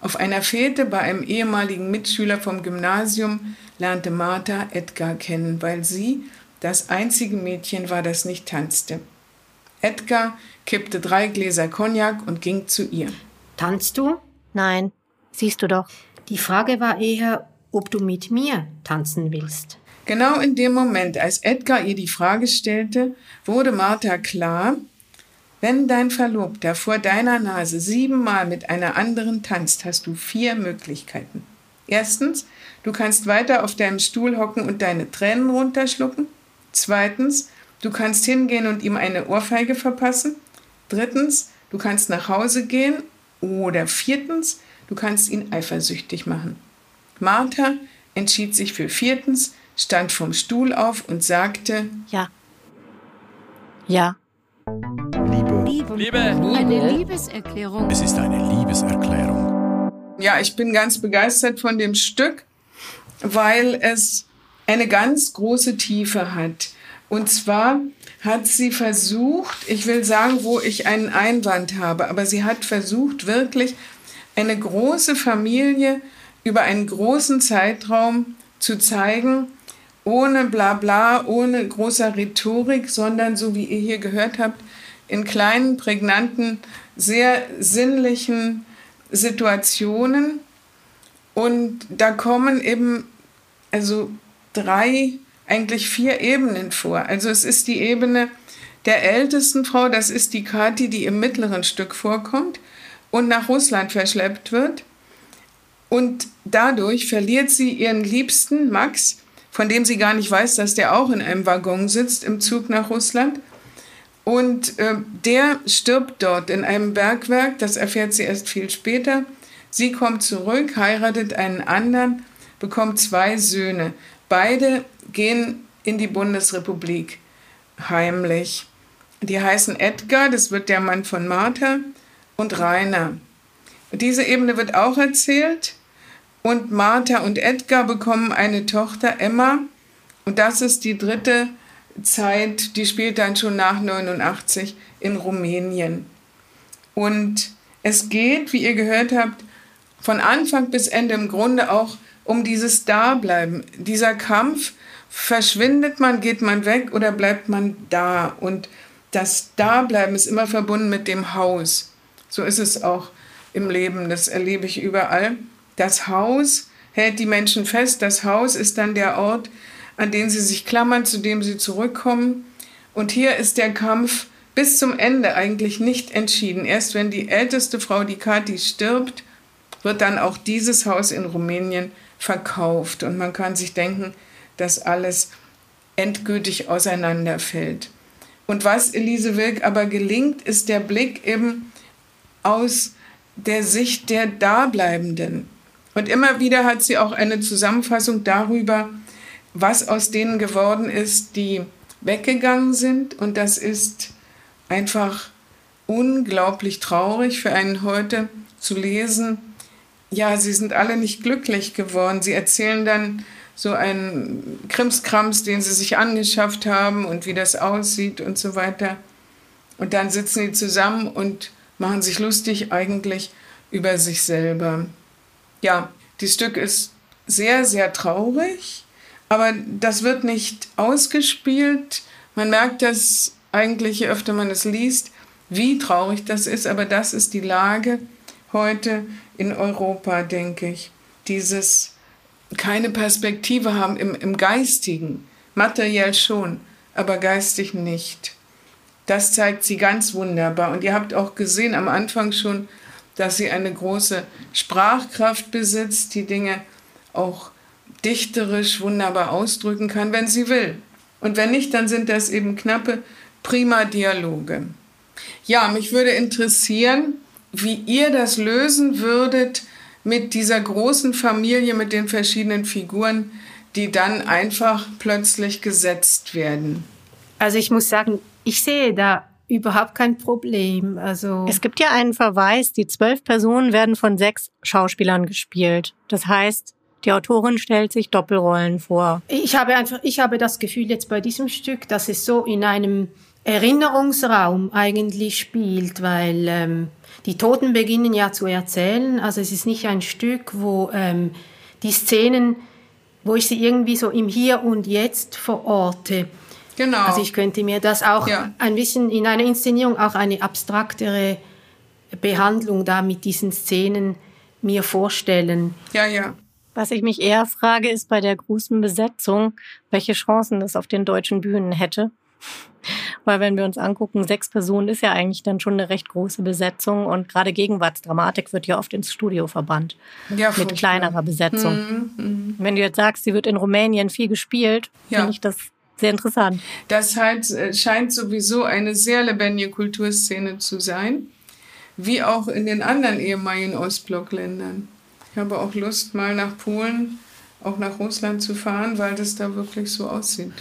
Auf einer Fete bei einem ehemaligen Mitschüler vom Gymnasium lernte Martha Edgar kennen, weil sie das einzige Mädchen war, das nicht tanzte. Edgar kippte drei Gläser Cognac und ging zu ihr. Tanzt du? Nein, siehst du doch. Die Frage war eher, ob du mit mir tanzen willst. Genau in dem Moment, als Edgar ihr die Frage stellte, wurde Martha klar, wenn dein Verlobter vor deiner Nase siebenmal mit einer anderen tanzt, hast du vier Möglichkeiten. Erstens, du kannst weiter auf deinem Stuhl hocken und deine Tränen runterschlucken. Zweitens, du kannst hingehen und ihm eine Ohrfeige verpassen. Drittens, du kannst nach Hause gehen. Oder viertens, du kannst ihn eifersüchtig machen. Martha entschied sich für viertens, stand vom Stuhl auf und sagte Ja. Ja. Liebe. Liebe. Liebe. Eine Liebeserklärung. Es ist eine Liebeserklärung. Ja, ich bin ganz begeistert von dem Stück, weil es eine ganz große Tiefe hat. Und zwar hat sie versucht, ich will sagen, wo ich einen Einwand habe, aber sie hat versucht, wirklich eine große Familie über einen großen Zeitraum zu zeigen, ohne Blabla, ohne großer Rhetorik, sondern so wie ihr hier gehört habt, in kleinen, prägnanten, sehr sinnlichen Situationen. Und da kommen eben also drei, eigentlich vier Ebenen vor. Also es ist die Ebene der ältesten Frau, das ist die Kathi, die im mittleren Stück vorkommt und nach Russland verschleppt wird. Und dadurch verliert sie ihren Liebsten Max, von dem sie gar nicht weiß, dass der auch in einem Waggon sitzt im Zug nach Russland. Und äh, der stirbt dort in einem Bergwerk, das erfährt sie erst viel später. Sie kommt zurück, heiratet einen anderen, bekommt zwei Söhne. Beide gehen in die Bundesrepublik heimlich. Die heißen Edgar, das wird der Mann von Martha, und Rainer. Diese Ebene wird auch erzählt. Und Martha und Edgar bekommen eine Tochter, Emma. Und das ist die dritte Zeit, die spielt dann schon nach 89 in Rumänien. Und es geht, wie ihr gehört habt, von Anfang bis Ende im Grunde auch um dieses Dableiben. Dieser Kampf, verschwindet man, geht man weg oder bleibt man da? Und das Dableiben ist immer verbunden mit dem Haus. So ist es auch im Leben, das erlebe ich überall. Das Haus hält die Menschen fest, das Haus ist dann der Ort, an den sie sich klammern, zu dem sie zurückkommen. Und hier ist der Kampf bis zum Ende eigentlich nicht entschieden. Erst wenn die älteste Frau, die Kathi, stirbt, wird dann auch dieses Haus in Rumänien verkauft. Und man kann sich denken, dass alles endgültig auseinanderfällt. Und was Elise Wilk aber gelingt, ist der Blick eben aus der Sicht der Dableibenden. Und immer wieder hat sie auch eine Zusammenfassung darüber, was aus denen geworden ist, die weggegangen sind. Und das ist einfach unglaublich traurig für einen heute zu lesen. Ja, sie sind alle nicht glücklich geworden. Sie erzählen dann so einen Krimskrams, den sie sich angeschafft haben und wie das aussieht und so weiter. Und dann sitzen die zusammen und machen sich lustig eigentlich über sich selber. Ja, das Stück ist sehr, sehr traurig, aber das wird nicht ausgespielt. Man merkt das eigentlich, je öfter man es liest, wie traurig das ist, aber das ist die Lage heute in Europa, denke ich. Dieses keine Perspektive haben im, im Geistigen, materiell schon, aber geistig nicht. Das zeigt sie ganz wunderbar. Und ihr habt auch gesehen am Anfang schon, dass sie eine große Sprachkraft besitzt, die Dinge auch dichterisch wunderbar ausdrücken kann, wenn sie will. Und wenn nicht, dann sind das eben knappe, prima Dialoge. Ja, mich würde interessieren, wie ihr das lösen würdet mit dieser großen Familie, mit den verschiedenen Figuren, die dann einfach plötzlich gesetzt werden. Also ich muss sagen, ich sehe da überhaupt kein Problem. Also es gibt ja einen Verweis, die zwölf Personen werden von sechs Schauspielern gespielt. Das heißt, die Autorin stellt sich Doppelrollen vor. Ich habe einfach, ich habe das Gefühl jetzt bei diesem Stück, dass es so in einem Erinnerungsraum eigentlich spielt, weil ähm, die Toten beginnen ja zu erzählen. Also es ist nicht ein Stück, wo ähm, die Szenen, wo ich sie irgendwie so im Hier und Jetzt verorte. Genau. Also ich könnte mir das auch Ja. ein bisschen in einer Inszenierung auch eine abstraktere Behandlung da mit diesen Szenen mir vorstellen. Ja, ja. Was ich mich eher frage, ist bei der großen Besetzung, welche Chancen das auf den deutschen Bühnen hätte. Weil wenn wir uns angucken, sechs Personen ist ja eigentlich dann schon eine recht große Besetzung und gerade Gegenwartsdramatik wird ja oft ins Studio verbannt Ja, mit furchtbar. kleinerer Besetzung. Mhm, mhm. Wenn du jetzt sagst, sie wird in Rumänien viel gespielt, Ja. finde ich das Sehr interessant. Das halt, äh, scheint sowieso eine sehr lebendige Kulturszene zu sein, wie auch in den anderen ehemaligen Ostblockländern. Ich habe auch Lust, mal nach Polen, auch nach Russland zu fahren, weil das da wirklich so aussieht.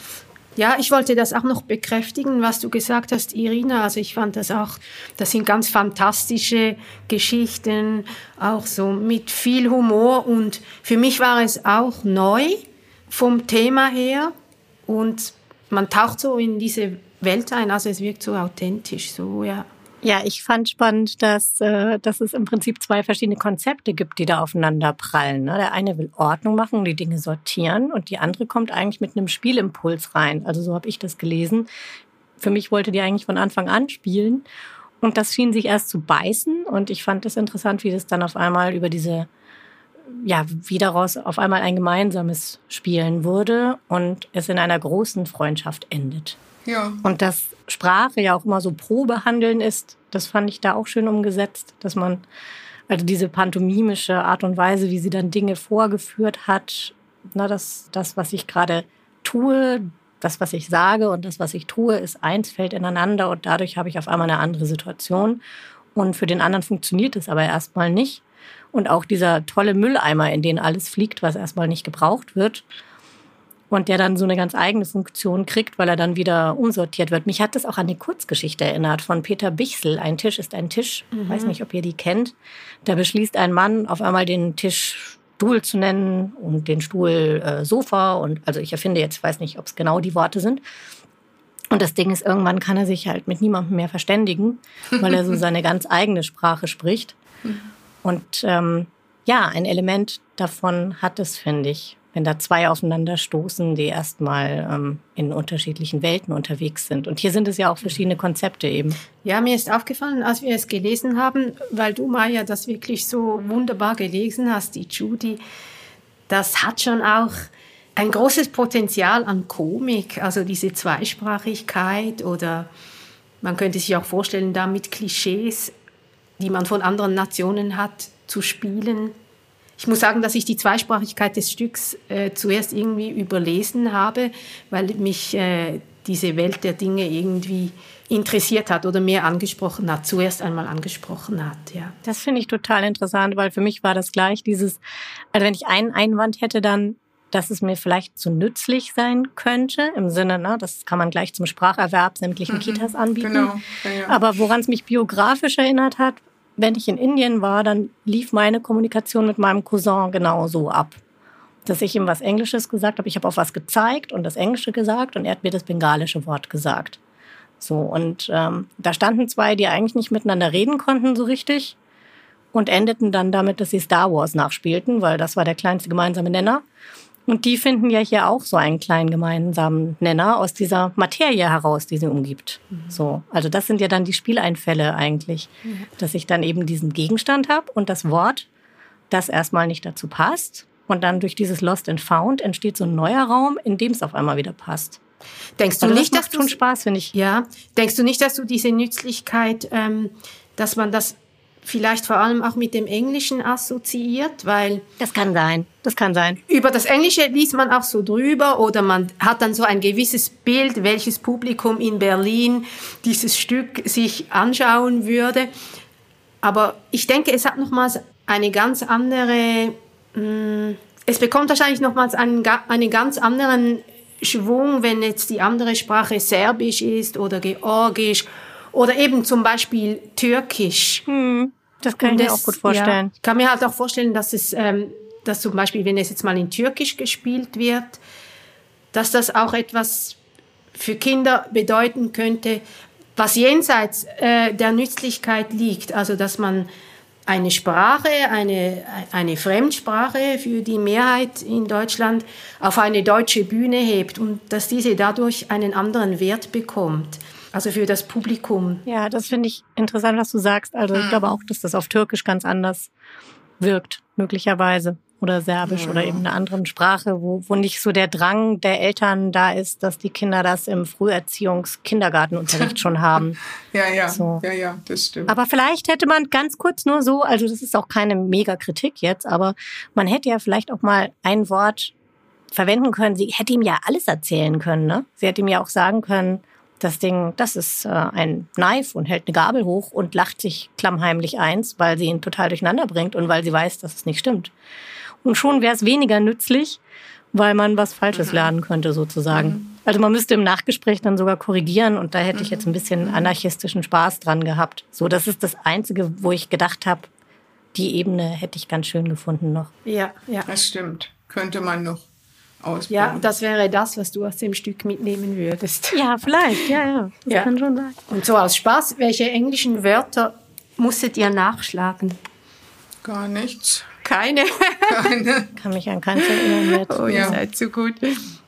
Ja, ich wollte das auch noch bekräftigen, was du gesagt hast, Irina. Also ich fand das auch, das sind ganz fantastische Geschichten, auch so mit viel Humor. Und für mich war es auch neu vom Thema her. Und man taucht so in diese Welt ein. Also es wirkt so authentisch, so ja. Ja, ich fand spannend, dass, äh, dass es im Prinzip zwei verschiedene Konzepte gibt, die da aufeinander prallen. Ne? Der eine will Ordnung machen, die Dinge sortieren und die andere kommt eigentlich mit einem Spielimpuls rein. Also so habe ich das gelesen. Für mich wollte die eigentlich von Anfang an spielen und das schien sich erst zu beißen und ich fand es interessant, wie das dann auf einmal über diese ja, wie daraus auf einmal ein gemeinsames Spielen wurde und es in einer großen Freundschaft endet. Ja. Und dass Sprache ja auch immer so Probehandeln ist, das fand ich da auch schön umgesetzt, dass man also diese pantomimische Art und Weise, wie sie dann Dinge vorgeführt hat, na, das, das, was ich gerade tue, das, was ich sage und das, was ich tue, ist eins, fällt ineinander und dadurch habe ich auf einmal eine andere Situation. Und für den anderen funktioniert es aber erstmal nicht. Und auch dieser tolle Mülleimer, in den alles fliegt, was erstmal nicht gebraucht wird, und der dann so eine ganz eigene Funktion kriegt, weil er dann wieder umsortiert wird. Mich hat das auch an die Kurzgeschichte erinnert von Peter Bichsel. Ein Tisch ist ein Tisch. Mhm. Weiß nicht, ob ihr die kennt. Da beschließt ein Mann auf einmal den Tisch Stuhl zu nennen und den Stuhl äh, Sofa und also ich erfinde jetzt, weiß nicht, ob es genau die Worte sind. Und das Ding ist, irgendwann kann er sich halt mit niemandem mehr verständigen, weil er so seine ganz eigene Sprache spricht. Mhm. Und ähm, ja, ein Element davon hat es, finde ich wenn da zwei aufeinander stoßen, die erstmal ähm, in unterschiedlichen Welten unterwegs sind. Und hier sind es ja auch verschiedene Konzepte eben. Ja, mir ist aufgefallen, als wir es gelesen haben, weil du, Maya, das wirklich so wunderbar gelesen hast, die Judy, das hat schon auch ein großes Potenzial an Komik, also diese Zweisprachigkeit oder man könnte sich auch vorstellen, damit Klischees, die man von anderen Nationen hat, zu spielen, ich muss sagen, dass ich die Zweisprachigkeit des Stücks äh, zuerst irgendwie überlesen habe, weil mich äh, diese Welt der Dinge irgendwie interessiert hat oder mehr angesprochen hat, zuerst einmal angesprochen hat, ja. Das finde ich total interessant, weil für mich war das gleich dieses, also wenn ich einen Einwand hätte, dann, dass es mir vielleicht zu nützlich sein könnte, im Sinne, ne, das kann man gleich zum Spracherwerb sämtlichen mhm, Kitas anbieten. Genau, ja, ja. Aber woran es mich biografisch erinnert hat, wenn ich in Indien war, dann lief meine Kommunikation mit meinem Cousin genauso ab. Dass ich ihm was Englisches gesagt habe. Ich habe auf was gezeigt und das Englische gesagt und er hat mir das bengalische Wort gesagt. So, und ähm, da standen zwei, die eigentlich nicht miteinander reden konnten so richtig und endeten dann damit, dass sie Star Wars nachspielten, weil das war der kleinste gemeinsame Nenner. Und die finden ja hier auch so einen kleinen gemeinsamen Nenner aus dieser Materie heraus, die sie umgibt. Mhm. So, also das sind ja dann die Spieleinfälle eigentlich, mhm. dass ich dann eben diesen Gegenstand habe und das Wort, das erstmal nicht dazu passt. Und dann durch dieses Lost and Found entsteht so ein neuer Raum, in dem es auf einmal wieder passt. Denkst du also nicht, das dass schon Spaß, finde ich. Ja, denkst du nicht, dass du diese Nützlichkeit, ähm, dass man das vielleicht vor allem auch mit dem Englischen assoziiert, weil das kann sein. Das kann sein. Über das Englische liest man auch so drüber oder man hat dann so ein gewisses Bild, welches Publikum in Berlin dieses Stück sich anschauen würde. Aber ich denke, es hat nochmals eine ganz andere, mm, es bekommt wahrscheinlich nochmals einen, einen ganz anderen Schwung, wenn jetzt die andere Sprache Serbisch ist oder Georgisch oder eben zum Beispiel Türkisch. Hm, das kann ich mir auch gut vorstellen. Ja, ich kann mir halt auch vorstellen, dass es, ähm, dass zum Beispiel, wenn es jetzt mal in Türkisch gespielt wird, dass das auch etwas für Kinder bedeuten könnte, was jenseits äh, der Nützlichkeit liegt. Also, dass man eine Sprache, eine, eine Fremdsprache für die Mehrheit in Deutschland auf eine deutsche Bühne hebt und dass diese dadurch einen anderen Wert bekommt also für das Publikum. Ja, das finde ich interessant, was du sagst. Also ich glaube auch, dass das auf Türkisch ganz anders wirkt, möglicherweise. Oder Serbisch ja. oder eben eine andere Sprache, wo, wo nicht so der Drang der Eltern da ist, dass die Kinder das im Früherziehungs-Kindergartenunterricht schon haben. ja, ja, so. ja, ja, das stimmt. Aber vielleicht hätte man ganz kurz nur so, also das ist auch keine Mega-Kritik jetzt, aber man hätte ja vielleicht auch mal ein Wort verwenden können. Sie hätte ihm ja alles erzählen können. Ne? Sie hätte ihm ja auch sagen können, das Ding, das ist äh, ein Knife und hält eine Gabel hoch und lacht sich klammheimlich eins, weil sie ihn total durcheinander bringt und weil sie weiß, dass es nicht stimmt. Und schon wäre es weniger nützlich, weil man was Falsches mhm. lernen könnte sozusagen. Mhm. Also man müsste im Nachgespräch dann sogar korrigieren und da hätte ich jetzt ein bisschen mhm. anarchistischen Spaß dran gehabt. So, das ist das Einzige, wo ich gedacht habe, die Ebene hätte ich ganz schön gefunden noch. Ja, ja. Das stimmt. Könnte man noch ausbauen. Ja, das wäre das, was du aus dem Stück mitnehmen würdest. Ja, vielleicht, ja, ja. Das ja. kann schon sein. Und so aus Spaß, welche englischen Wörter musstet ihr nachschlagen? Gar nichts. Keine? Keine. kann mich an keins erinnern jetzt. Oh, ihr ja. seid so gut.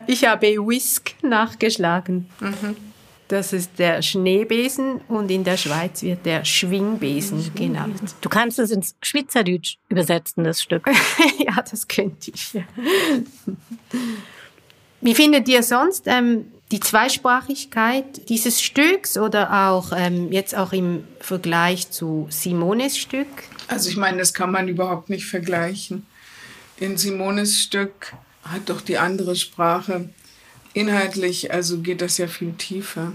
Ich habe Whisk nachgeschlagen. Mhm. Das ist der Schneebesen und in der Schweiz wird der Schwingbesen genannt. Du kannst es ins Schweizerdeutsch übersetzen, das Stück. ja, das könnte ich. Ja. Wie findet ihr sonst ähm, die Zweisprachigkeit dieses Stücks oder auch ähm, jetzt auch im Vergleich zu Simones Stück? Also ich meine, das kann man überhaupt nicht vergleichen. In Simones Stück hat doch die andere Sprache inhaltlich, also geht das ja viel tiefer.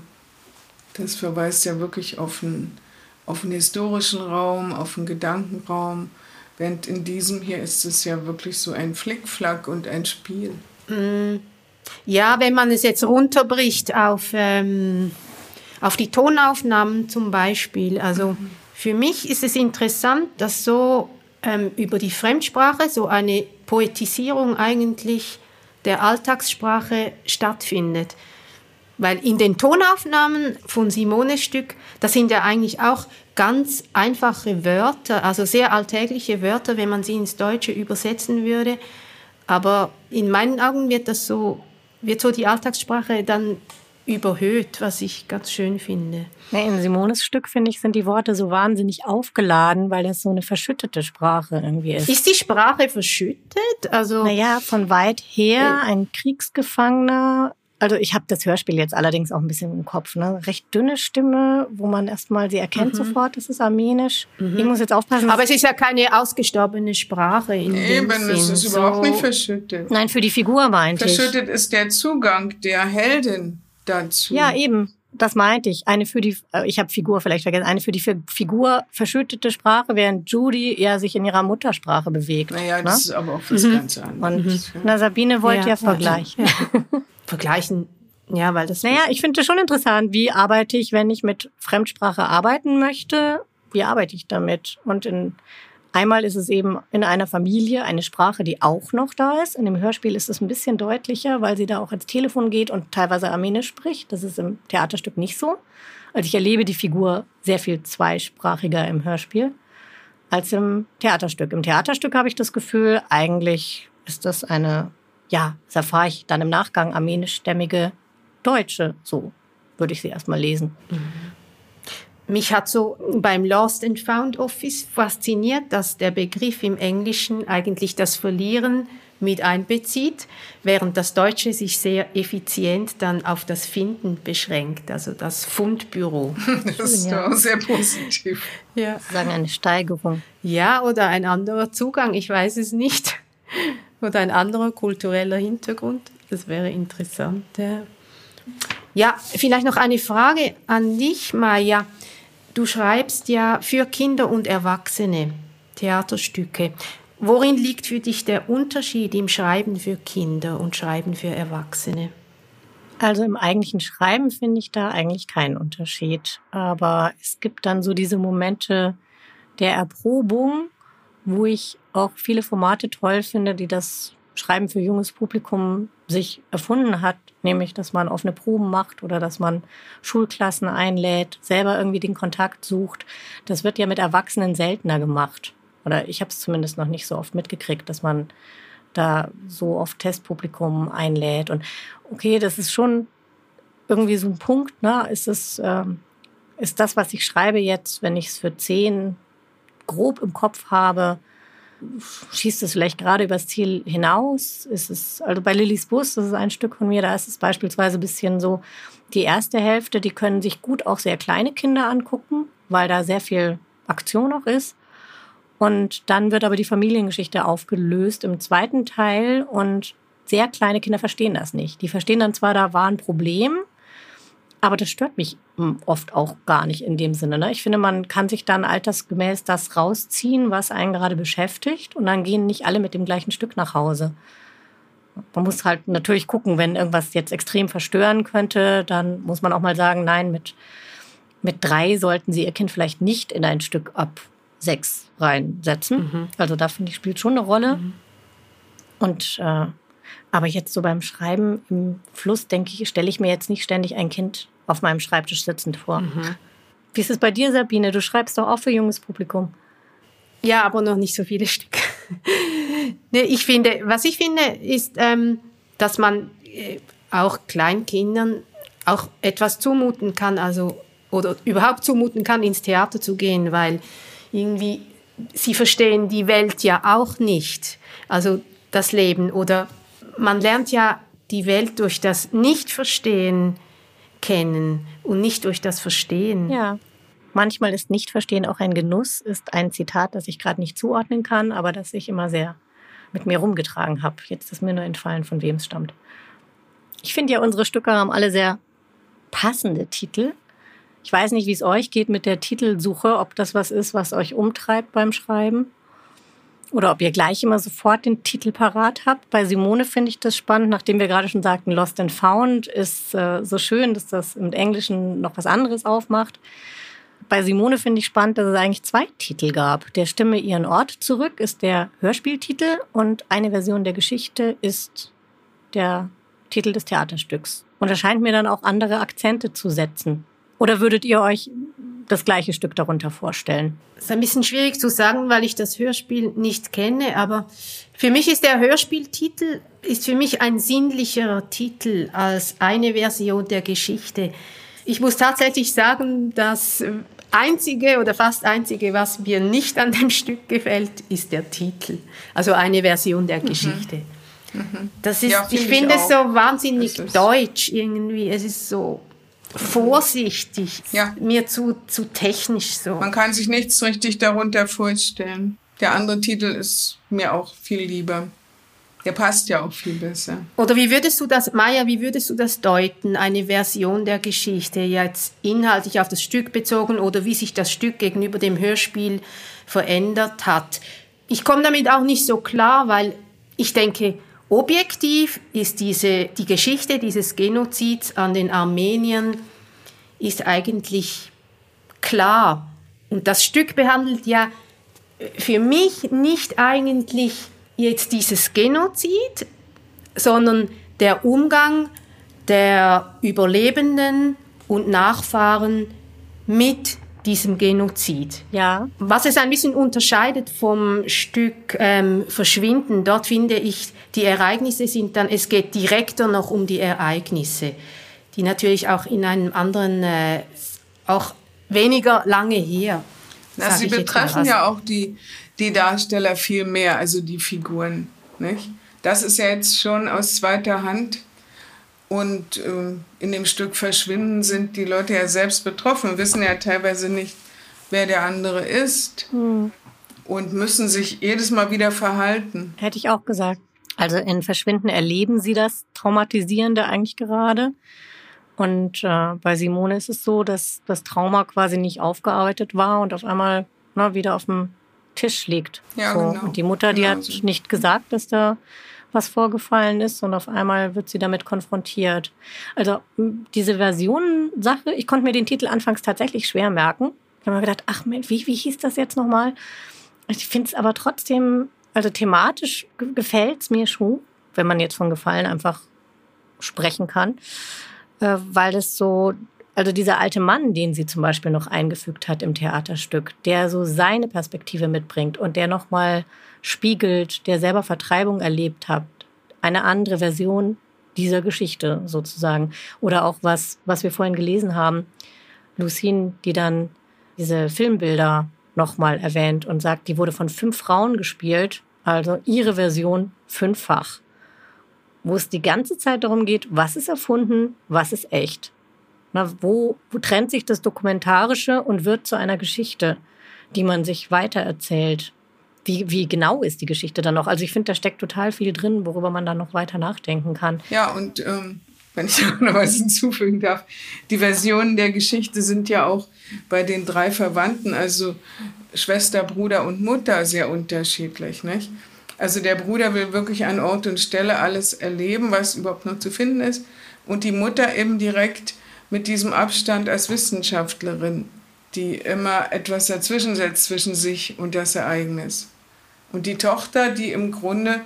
Das verweist ja wirklich auf einen, auf einen historischen Raum, auf einen Gedankenraum. Während in diesem hier ist es ja wirklich so ein Flickflack und ein Spiel. Mm. Ja, wenn man es jetzt runterbricht auf, ähm, auf die Tonaufnahmen zum Beispiel. Also für mich ist es interessant, dass so ähm, über die Fremdsprache so eine Poetisierung eigentlich der Alltagssprache stattfindet. Weil in den Tonaufnahmen von Simones Stück, das sind ja eigentlich auch ganz einfache Wörter, also sehr alltägliche Wörter, wenn man sie ins Deutsche übersetzen würde. Aber in meinen Augen wird das so, wird so die Alltagssprache dann überhöht, was ich ganz schön finde. In Simones Stück, finde ich, sind die Worte so wahnsinnig aufgeladen, weil das so eine verschüttete Sprache irgendwie ist. Ist die Sprache verschüttet? Also naja, von weit her ein Kriegsgefangener. Also ich habe das Hörspiel jetzt allerdings auch ein bisschen im Kopf. Ne? Recht dünne Stimme, wo man erstmal, sie erkennt mhm. sofort, das ist armenisch. Mhm. Ich muss jetzt aufpassen. Aber es ist ja keine ausgestorbene Sprache. In Eben, es ist so. überhaupt nicht verschüttet. Nein, für die Figur meinte ich. Verschüttet ist der Zugang der Heldin dazu. Ja, eben. Das meinte ich. Eine für die, äh, ich habe Figur vielleicht vergessen, eine für die Figur verschüttete Sprache, während Judy eher sich in ihrer Muttersprache bewegt. Naja, ne? das ist aber auch was mhm. ganz anderes. Und na, Sabine wollte ja, ja vergleichen. Ja. vergleichen, ja, weil das. Naja, ich finde es schon interessant, wie arbeite ich, wenn ich mit Fremdsprache arbeiten möchte? Wie arbeite ich damit? Und in Einmal ist es eben in einer Familie eine Sprache, die auch noch da ist. In dem Hörspiel ist es ein bisschen deutlicher, weil sie da auch ans Telefon geht und teilweise Armenisch spricht. Das ist im Theaterstück nicht so. Also ich erlebe die Figur sehr viel zweisprachiger im Hörspiel als im Theaterstück. Im Theaterstück habe ich das Gefühl, eigentlich ist das eine, ja, das erfahre ich dann im Nachgang, armenischstämmige Deutsche. So würde ich sie erstmal lesen. Mhm. Mich hat so beim Lost and Found Office fasziniert, dass der Begriff im Englischen eigentlich das Verlieren mit einbezieht, während das Deutsche sich sehr effizient dann auf das Finden beschränkt, also das Fundbüro. Das ist ja. sehr positiv. Ja. Sagen eine Steigerung. Ja, oder ein anderer Zugang, ich weiß es nicht. Oder ein anderer kultureller Hintergrund. Das wäre interessant. Ja, ja vielleicht noch eine Frage an dich, Maja. Du schreibst ja für Kinder und Erwachsene Theaterstücke. Worin liegt für dich der Unterschied im Schreiben für Kinder und Schreiben für Erwachsene? Also im eigentlichen Schreiben finde ich da eigentlich keinen Unterschied. Aber es gibt dann so diese Momente der Erprobung, wo ich auch viele Formate toll finde, die das Schreiben für junges Publikum sich erfunden hat, nämlich dass man offene Proben macht oder dass man Schulklassen einlädt, selber irgendwie den Kontakt sucht. Das wird ja mit Erwachsenen seltener gemacht. Oder ich habe es zumindest noch nicht so oft mitgekriegt, dass man da so oft Testpublikum einlädt. Und okay, das ist schon irgendwie so ein Punkt, ne? Ist es, ähm, ist das, was ich schreibe jetzt, wenn ich es für zehn grob im Kopf habe, schießt es vielleicht gerade übers Ziel hinaus? Ist es, also bei Lillys Bus, das ist ein Stück von mir, da ist es beispielsweise ein bisschen so, die erste Hälfte, die können sich gut auch sehr kleine Kinder angucken, weil da sehr viel Aktion noch ist. Und dann wird aber die Familiengeschichte aufgelöst im zweiten Teil und sehr kleine Kinder verstehen das nicht. Die verstehen dann zwar, da war ein Problem, aber das stört mich hm, oft auch gar nicht in dem Sinne. Ne? Ich finde, man kann sich dann altersgemäß das rausziehen, was einen gerade beschäftigt. Und dann gehen nicht alle mit dem gleichen Stück nach Hause. Man muss halt natürlich gucken, wenn irgendwas jetzt extrem verstören könnte, dann muss man auch mal sagen, nein, mit, mit drei sollten Sie Ihr Kind vielleicht nicht in ein Stück ab sechs reinsetzen. Mhm. Also da finde ich, spielt schon eine Rolle. Mhm. Und äh, aber jetzt so beim Schreiben im Fluss, denke ich, stelle ich mir jetzt nicht ständig ein Kind auf meinem Schreibtisch sitzend vor. Mhm. Wie ist es bei dir, Sabine? Du schreibst doch auch für junges Publikum. Ja, aber noch nicht so viele Stücke. nee, ich finde, was ich finde, ist, ähm, dass man äh, auch Kleinkindern auch etwas zumuten kann, also oder überhaupt zumuten kann, ins Theater zu gehen, weil irgendwie sie verstehen die Welt ja auch nicht, also das Leben oder man lernt ja die Welt durch das Nicht-Verstehen kennen und nicht durch das Verstehen. Ja. Manchmal ist Nicht-Verstehen auch ein Genuss, ist ein Zitat, das ich gerade nicht zuordnen kann, aber das ich immer sehr mit mir rumgetragen habe. Jetzt ist mir nur entfallen, von wem es stammt. Ich finde ja, unsere Stücke haben alle sehr passende Titel. Ich weiß nicht, wie es euch geht mit der Titelsuche, ob das was ist, was euch umtreibt beim Schreiben. Oder ob ihr gleich immer sofort den Titel parat habt. Bei Simone finde ich das spannend, nachdem wir gerade schon sagten, Lost and Found ist äh, so schön, dass das im Englischen noch was anderes aufmacht. Bei Simone finde ich spannend, dass es eigentlich zwei Titel gab. Der Stimme ihren Ort zurück ist der Hörspieltitel und eine Version der Geschichte ist der Titel des Theaterstücks. Und er scheint mir dann auch andere Akzente zu setzen. Oder würdet ihr euch das gleiche Stück darunter vorstellen? Das ist ein bisschen schwierig zu sagen, weil ich das Hörspiel nicht kenne, aber für mich ist der Hörspieltitel ist für mich ein sinnlicherer Titel als eine Version der Geschichte. Ich muss tatsächlich sagen, das einzige oder fast einzige, was mir nicht an dem Stück gefällt, ist der Titel. Also eine Version der mhm. Geschichte. Mhm. Das ist, ja, find ich finde es so wahnsinnig deutsch irgendwie. Es ist so vorsichtig, ja. mir zu, zu technisch so. Man kann sich nichts richtig darunter vorstellen. Der andere Titel ist mir auch viel lieber. Der passt ja auch viel besser. Oder wie würdest du das, Maya, wie würdest du das deuten, eine Version der Geschichte jetzt inhaltlich auf das Stück bezogen oder wie sich das Stück gegenüber dem Hörspiel verändert hat? Ich komme damit auch nicht so klar, weil ich denke, Objektiv ist diese, die Geschichte dieses Genozids an den Armeniern ist eigentlich klar. Und das Stück behandelt ja für mich nicht eigentlich jetzt dieses Genozid, sondern der Umgang der Überlebenden und Nachfahren mit diesem Genozid. Ja. Was es ein bisschen unterscheidet vom Stück ähm, Verschwinden, dort finde ich, die Ereignisse sind dann, es geht direkter noch um die Ereignisse, die natürlich auch in einem anderen, äh, auch weniger lange her. Na, sie betreffen ja auch die, die Darsteller viel mehr, also die Figuren. Nicht? Das ist ja jetzt schon aus zweiter Hand und äh, in dem Stück Verschwinden sind die Leute ja selbst betroffen, wissen ja teilweise nicht, wer der andere ist hm. und müssen sich jedes Mal wieder verhalten. Hätte ich auch gesagt. Also in Verschwinden erleben sie das Traumatisierende eigentlich gerade. Und äh, bei Simone ist es so, dass das Trauma quasi nicht aufgearbeitet war und auf einmal na, ne, wieder auf dem Tisch liegt. Ja, so. genau. Und die Mutter, die genau hat nicht gesagt, dass da was vorgefallen ist und auf einmal wird sie damit konfrontiert. Also diese Versionen-Sache, ich konnte mir den Titel anfangs tatsächlich schwer merken. Ich habe mir gedacht, ach Mensch, wie, wie hieß das jetzt nochmal? Ich finde es aber trotzdem, also thematisch gefällt es mir schon, wenn man jetzt von Gefallen einfach sprechen kann, äh, weil es so, also dieser alte Mann, den sie zum Beispiel noch eingefügt hat im Theaterstück, der so seine Perspektive mitbringt und der nochmal spiegelt, der selber Vertreibung erlebt hat, eine andere Version dieser Geschichte sozusagen. Oder auch was, was wir vorhin gelesen haben, Lucine, die dann diese Filmbilder nochmal erwähnt und sagt, die wurde von fünf Frauen gespielt, also ihre Version fünffach, wo es die ganze Zeit darum geht, was ist erfunden, was ist echt. Na, wo, wo trennt sich das Dokumentarische und wird zu einer Geschichte, die man sich weitererzählt wie, wie genau ist die Geschichte dann noch? Also ich finde, da steckt total viel drin, worüber man dann noch weiter nachdenken kann. Ja, und ähm, wenn ich noch was hinzufügen darf, die Versionen der Geschichte sind ja auch bei den drei Verwandten, also Schwester, Bruder und Mutter, sehr unterschiedlich. Nicht? Also der Bruder will wirklich an Ort und Stelle alles erleben, was überhaupt noch zu finden ist. Und die Mutter eben direkt mit diesem Abstand als Wissenschaftlerin, die immer etwas dazwischen setzt zwischen sich und das Ereignis. Und die Tochter, die im Grunde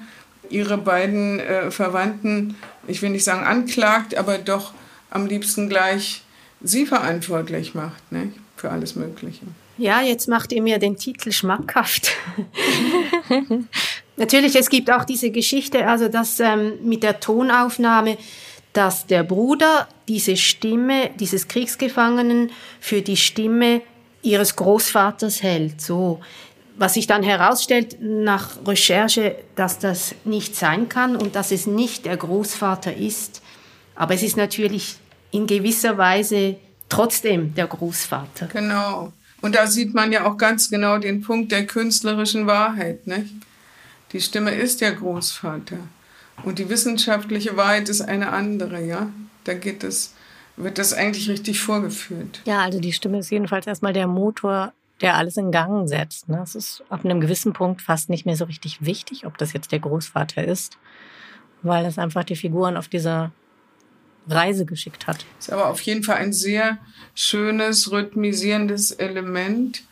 ihre beiden äh, Verwandten, ich will nicht sagen anklagt, aber doch am liebsten gleich sie verantwortlich macht ne, für alles Mögliche. Ja, jetzt macht ihr mir den Titel schmackhaft. Natürlich, es gibt auch diese Geschichte, also das ähm, mit der Tonaufnahme, dass der Bruder diese Stimme dieses Kriegsgefangenen für die Stimme ihres Großvaters hält. So, was sich dann herausstellt nach Recherche, dass das nicht sein kann und dass es nicht der Großvater ist. Aber es ist natürlich in gewisser Weise trotzdem der Großvater. Genau. Und da sieht man ja auch ganz genau den Punkt der künstlerischen Wahrheit. Nicht? Die Stimme ist der Großvater. Und die wissenschaftliche Wahrheit ist eine andere, ja. Da geht es, wird das eigentlich richtig vorgeführt. Ja, also die Stimme ist jedenfalls erstmal der Motor der alles in Gang setzt. Ne? Es ist ab einem gewissen Punkt fast nicht mehr so richtig wichtig, ob das jetzt der Großvater ist, weil es einfach die Figuren auf diese Reise geschickt hat. Ist aber auf jeden Fall ein sehr schönes, rhythmisierendes Element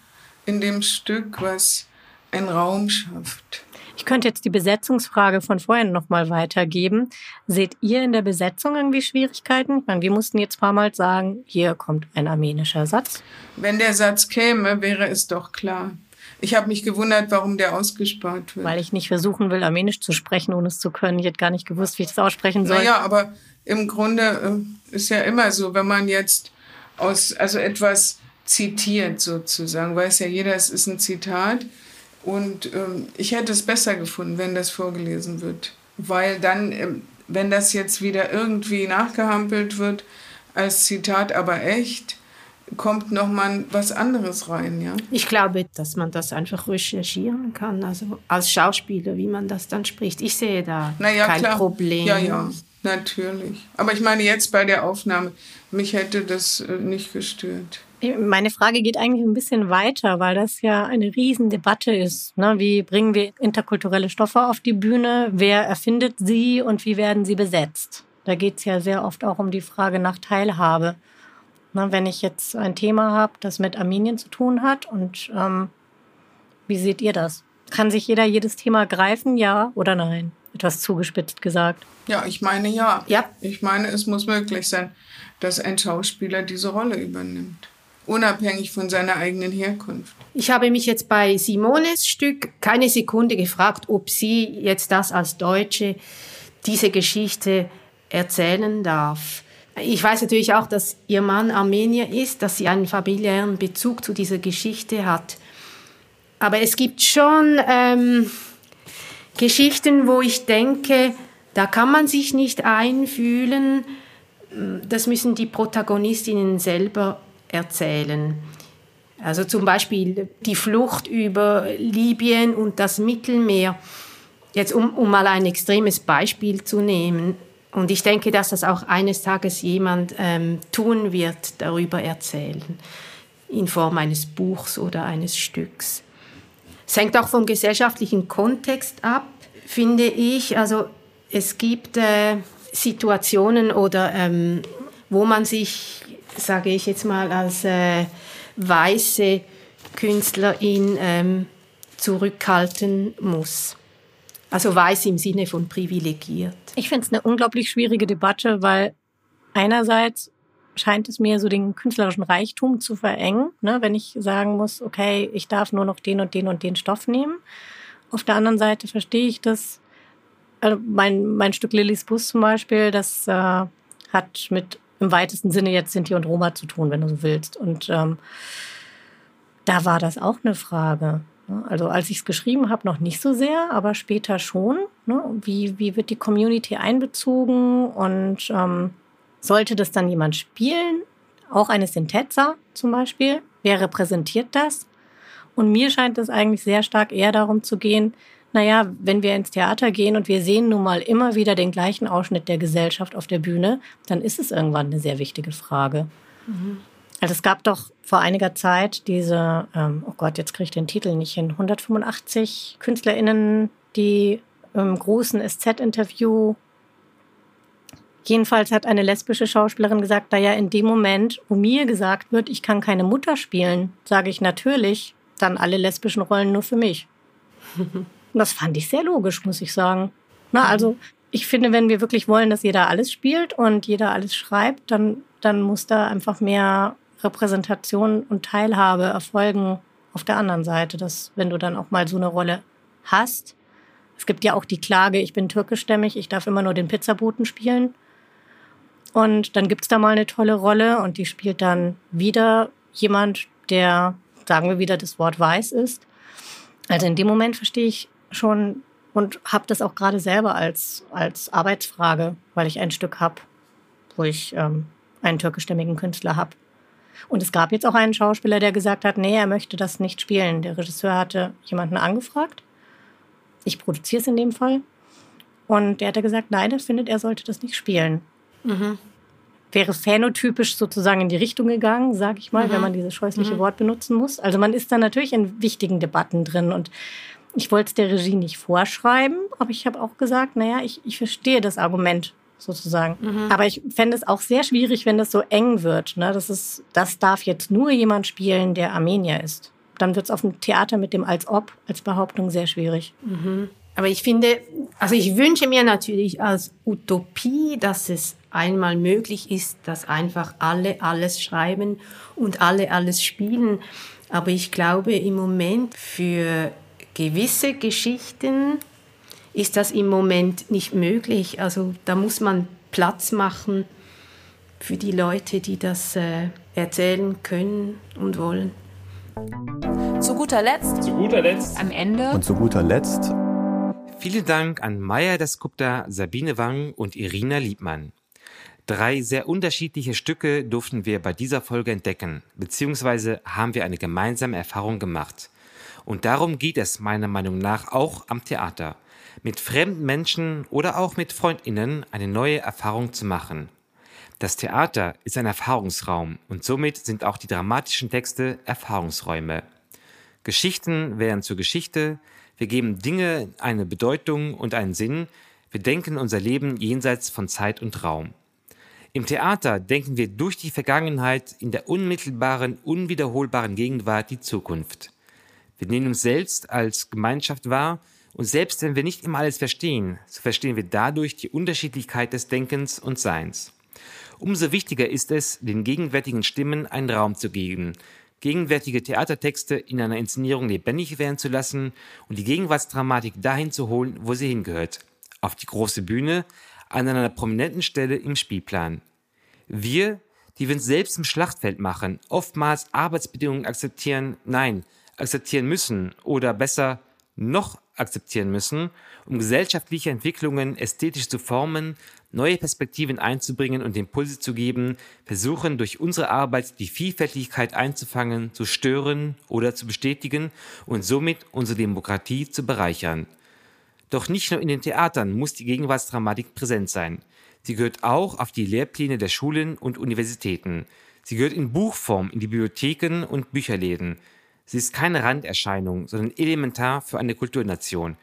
in dem Stück, was einen Raum schafft. Ich könnte jetzt die Besetzungsfrage von vorhin nochmal weitergeben. Seht ihr in der Besetzung irgendwie Schwierigkeiten? Ich meine, wir mussten jetzt ein paar Mal sagen, hier kommt ein armenischer Satz. Wenn der Satz käme, wäre es doch klar. Ich habe mich gewundert, warum der ausgespart wird. Weil ich nicht versuchen will, Armenisch zu sprechen, ohne es zu können. Ich hätte gar nicht gewusst, wie ich das aussprechen soll. Naja, aber im Grunde äh, ist ja immer so, wenn man jetzt aus, also etwas zitiert sozusagen, weiß ja jeder, es ist ein Zitat und ähm, ich hätte es besser gefunden, wenn das vorgelesen wird. Weil dann, ähm, wenn das jetzt wieder irgendwie nachgehampelt wird, als Zitat aber echt, kommt noch mal was anderes rein, ja? Ich glaube, dass man das einfach recherchieren kann, also als Schauspieler, wie man das dann spricht. Ich sehe da naja, kein klar. Problem. Ja, ja, natürlich. Aber ich meine jetzt bei der Aufnahme, mich hätte das äh, nicht gestört. Meine Frage geht eigentlich ein bisschen weiter, weil das ja eine Riesendebatte ist. Ne? Wie bringen wir interkulturelle Stoffe auf die Bühne? Wer erfindet sie und wie werden sie besetzt? Da geht es ja sehr oft auch um die Frage nach Teilhabe. Ne? Wenn ich jetzt ein Thema habe, das mit Armenien zu tun hat und ähm, wie seht ihr das? Kann sich jeder jedes Thema greifen, ja oder nein? Etwas zugespitzt gesagt. Ja, ich meine ja. Ja. Ich meine, es muss möglich sein, dass ein Schauspieler diese Rolle übernimmt unabhängig von seiner eigenen Herkunft. Ich habe mich jetzt bei Simones Stück keine Sekunde gefragt, ob sie jetzt das als Deutsche diese Geschichte erzählen darf. Ich weiß natürlich auch, dass ihr Mann Armenier ist, dass sie einen familiären Bezug zu dieser Geschichte hat. Aber es gibt schon ähm, Geschichten, wo ich denke, da kann man sich nicht einfühlen. Das müssen die Protagonistinnen selber erzählen. Also zum Beispiel die Flucht über Libyen und das Mittelmeer. Jetzt um, um mal ein extremes Beispiel zu nehmen. Und ich denke, dass das auch eines Tages jemand ähm, tun wird, darüber erzählen, in Form eines Buchs oder eines Stücks. Es hängt auch vom gesellschaftlichen Kontext ab, finde ich. Also es gibt äh, Situationen oder ähm, wo man sich sage ich jetzt mal, als äh, weiße Künstlerin ähm, zurückhalten muss. Also weiß im Sinne von privilegiert. Ich finde es eine unglaublich schwierige Debatte, weil einerseits scheint es mir so den künstlerischen Reichtum zu verengen, ne, wenn ich sagen muss, okay, ich darf nur noch den und den und den Stoff nehmen. Auf der anderen Seite verstehe ich das. Also mein, mein Stück Lillys Bus zum Beispiel, das äh, hat mit im weitesten Sinne jetzt Sinti und Roma zu tun, wenn du so willst. Und ähm, da war das auch eine Frage. Ne? Also als ich es geschrieben habe, noch nicht so sehr, aber später schon. Ne? Wie, wie wird die Community einbezogen und ähm, sollte das dann jemand spielen? Auch eine Sintetza zum Beispiel. Wer repräsentiert das? Und mir scheint es eigentlich sehr stark eher darum zu gehen, naja, wenn wir ins Theater gehen und wir sehen nun mal immer wieder den gleichen Ausschnitt der Gesellschaft auf der Bühne, dann ist es irgendwann eine sehr wichtige Frage. Mhm. Also es gab doch vor einiger Zeit diese, ähm, oh Gott, jetzt kriege ich den Titel nicht hin, 185 KünstlerInnen, die im großen SZ-Interview Jedenfalls hat eine lesbische Schauspielerin gesagt, naja, in dem Moment, wo mir gesagt wird, ich kann keine Mutter spielen, sage ich natürlich dann alle lesbischen Rollen nur für mich. Und das fand ich sehr logisch, muss ich sagen. Na, also ich finde, wenn wir wirklich wollen, dass jeder alles spielt und jeder alles schreibt, dann, dann muss da einfach mehr Repräsentation und Teilhabe erfolgen auf der anderen Seite. Dass, wenn du dann auch mal so eine Rolle hast. Es gibt ja auch die Klage, ich bin türkischstämmig, ich darf immer nur den Pizzaboten spielen. Und dann gibt's da mal eine tolle Rolle und die spielt dann wieder jemand, der, sagen wir wieder, das Wort weiß ist. Also in dem Moment verstehe ich schon und habe das auch gerade selber als, als Arbeitsfrage, weil ich ein Stück habe, wo ich ähm, einen türkischstämmigen Künstler habe. Und es gab jetzt auch einen Schauspieler, der gesagt hat, nee, er möchte das nicht spielen. Der Regisseur hatte jemanden angefragt. Ich produziere es in dem Fall. Und der hatte gesagt, nein, er findet, er sollte das nicht spielen. Mhm. Wäre phänotypisch sozusagen in die Richtung gegangen, sage ich mal, mhm. wenn man dieses scheußliche mhm. Wort benutzen muss. Also man ist da natürlich in wichtigen Debatten drin und ich wollte es der Regie nicht vorschreiben, aber ich habe auch gesagt, naja, ich, ich verstehe das Argument sozusagen. Mhm. Aber ich fände es auch sehr schwierig, wenn das so eng wird. Ne? Das, ist, das darf jetzt nur jemand spielen, der Armenier ist. Dann wird es auf dem Theater mit dem als ob als Behauptung sehr schwierig. Mhm. Aber ich finde, also ich wünsche mir natürlich als Utopie, dass es einmal möglich ist, dass einfach alle alles schreiben und alle alles spielen. Aber ich glaube im Moment für gewisse Geschichten ist das im Moment nicht möglich. Also da muss man Platz machen für die Leute, die das äh, erzählen können und wollen. Zu guter Letzt. Zu guter Letzt. Am Ende. Und zu guter Letzt Vielen Dank an Maya Desgupta, Sabine Wang und Irina Liebmann. Drei sehr unterschiedliche Stücke durften wir bei dieser Folge entdecken, beziehungsweise haben wir eine gemeinsame Erfahrung gemacht. Und darum geht es meiner Meinung nach auch am Theater. Mit fremden Menschen oder auch mit Freundinnen eine neue Erfahrung zu machen. Das Theater ist ein Erfahrungsraum und somit sind auch die dramatischen Texte Erfahrungsräume. Geschichten werden zur Geschichte, wir geben Dinge eine Bedeutung und einen Sinn. Wir denken unser Leben jenseits von Zeit und Raum. Im Theater denken wir durch die Vergangenheit in der unmittelbaren, unwiederholbaren Gegenwart die Zukunft. Wir nehmen uns selbst als Gemeinschaft wahr und selbst wenn wir nicht immer alles verstehen, so verstehen wir dadurch die Unterschiedlichkeit des Denkens und Seins. Umso wichtiger ist es, den gegenwärtigen Stimmen einen Raum zu geben, gegenwärtige Theatertexte in einer Inszenierung lebendig werden zu lassen und die Gegenwartsdramatik dahin zu holen, wo sie hingehört. Auf die große Bühne, an einer prominenten Stelle im Spielplan. Wir, die wir uns selbst im Schlachtfeld machen, oftmals Arbeitsbedingungen akzeptieren, nein, akzeptieren müssen oder besser noch akzeptieren müssen, um gesellschaftliche Entwicklungen ästhetisch zu formen, neue Perspektiven einzubringen und Impulse zu geben, versuchen durch unsere Arbeit die Vielfältigkeit einzufangen, zu stören oder zu bestätigen und somit unsere Demokratie zu bereichern. Doch nicht nur in den Theatern muss die Gegenwartsdramatik präsent sein. Sie gehört auch auf die Lehrpläne der Schulen und Universitäten. Sie gehört in Buchform in die Bibliotheken und Bücherläden. Sie ist keine Randerscheinung, sondern elementar für eine Kulturnation.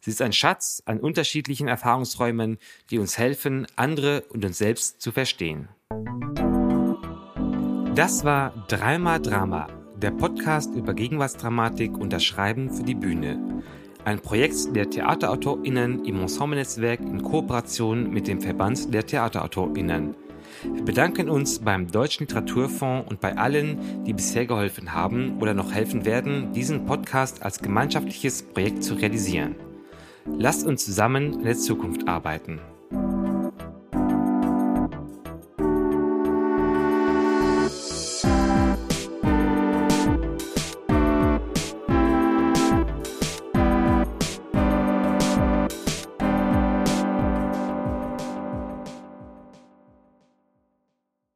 Sie ist ein Schatz an unterschiedlichen Erfahrungsräumen, die uns helfen, andere und uns selbst zu verstehen. Das war Dreimal Drama, der Podcast über Gegenwartsdramatik und das Schreiben für die Bühne. Ein Projekt der TheaterautorInnen im Ensemble-Netzwerk in Kooperation mit dem Verband der TheaterautorInnen. Wir bedanken uns beim Deutschen Literaturfonds und bei allen, die bisher geholfen haben oder noch helfen werden, diesen Podcast als gemeinschaftliches Projekt zu realisieren. Lasst uns zusammen in der Zukunft arbeiten.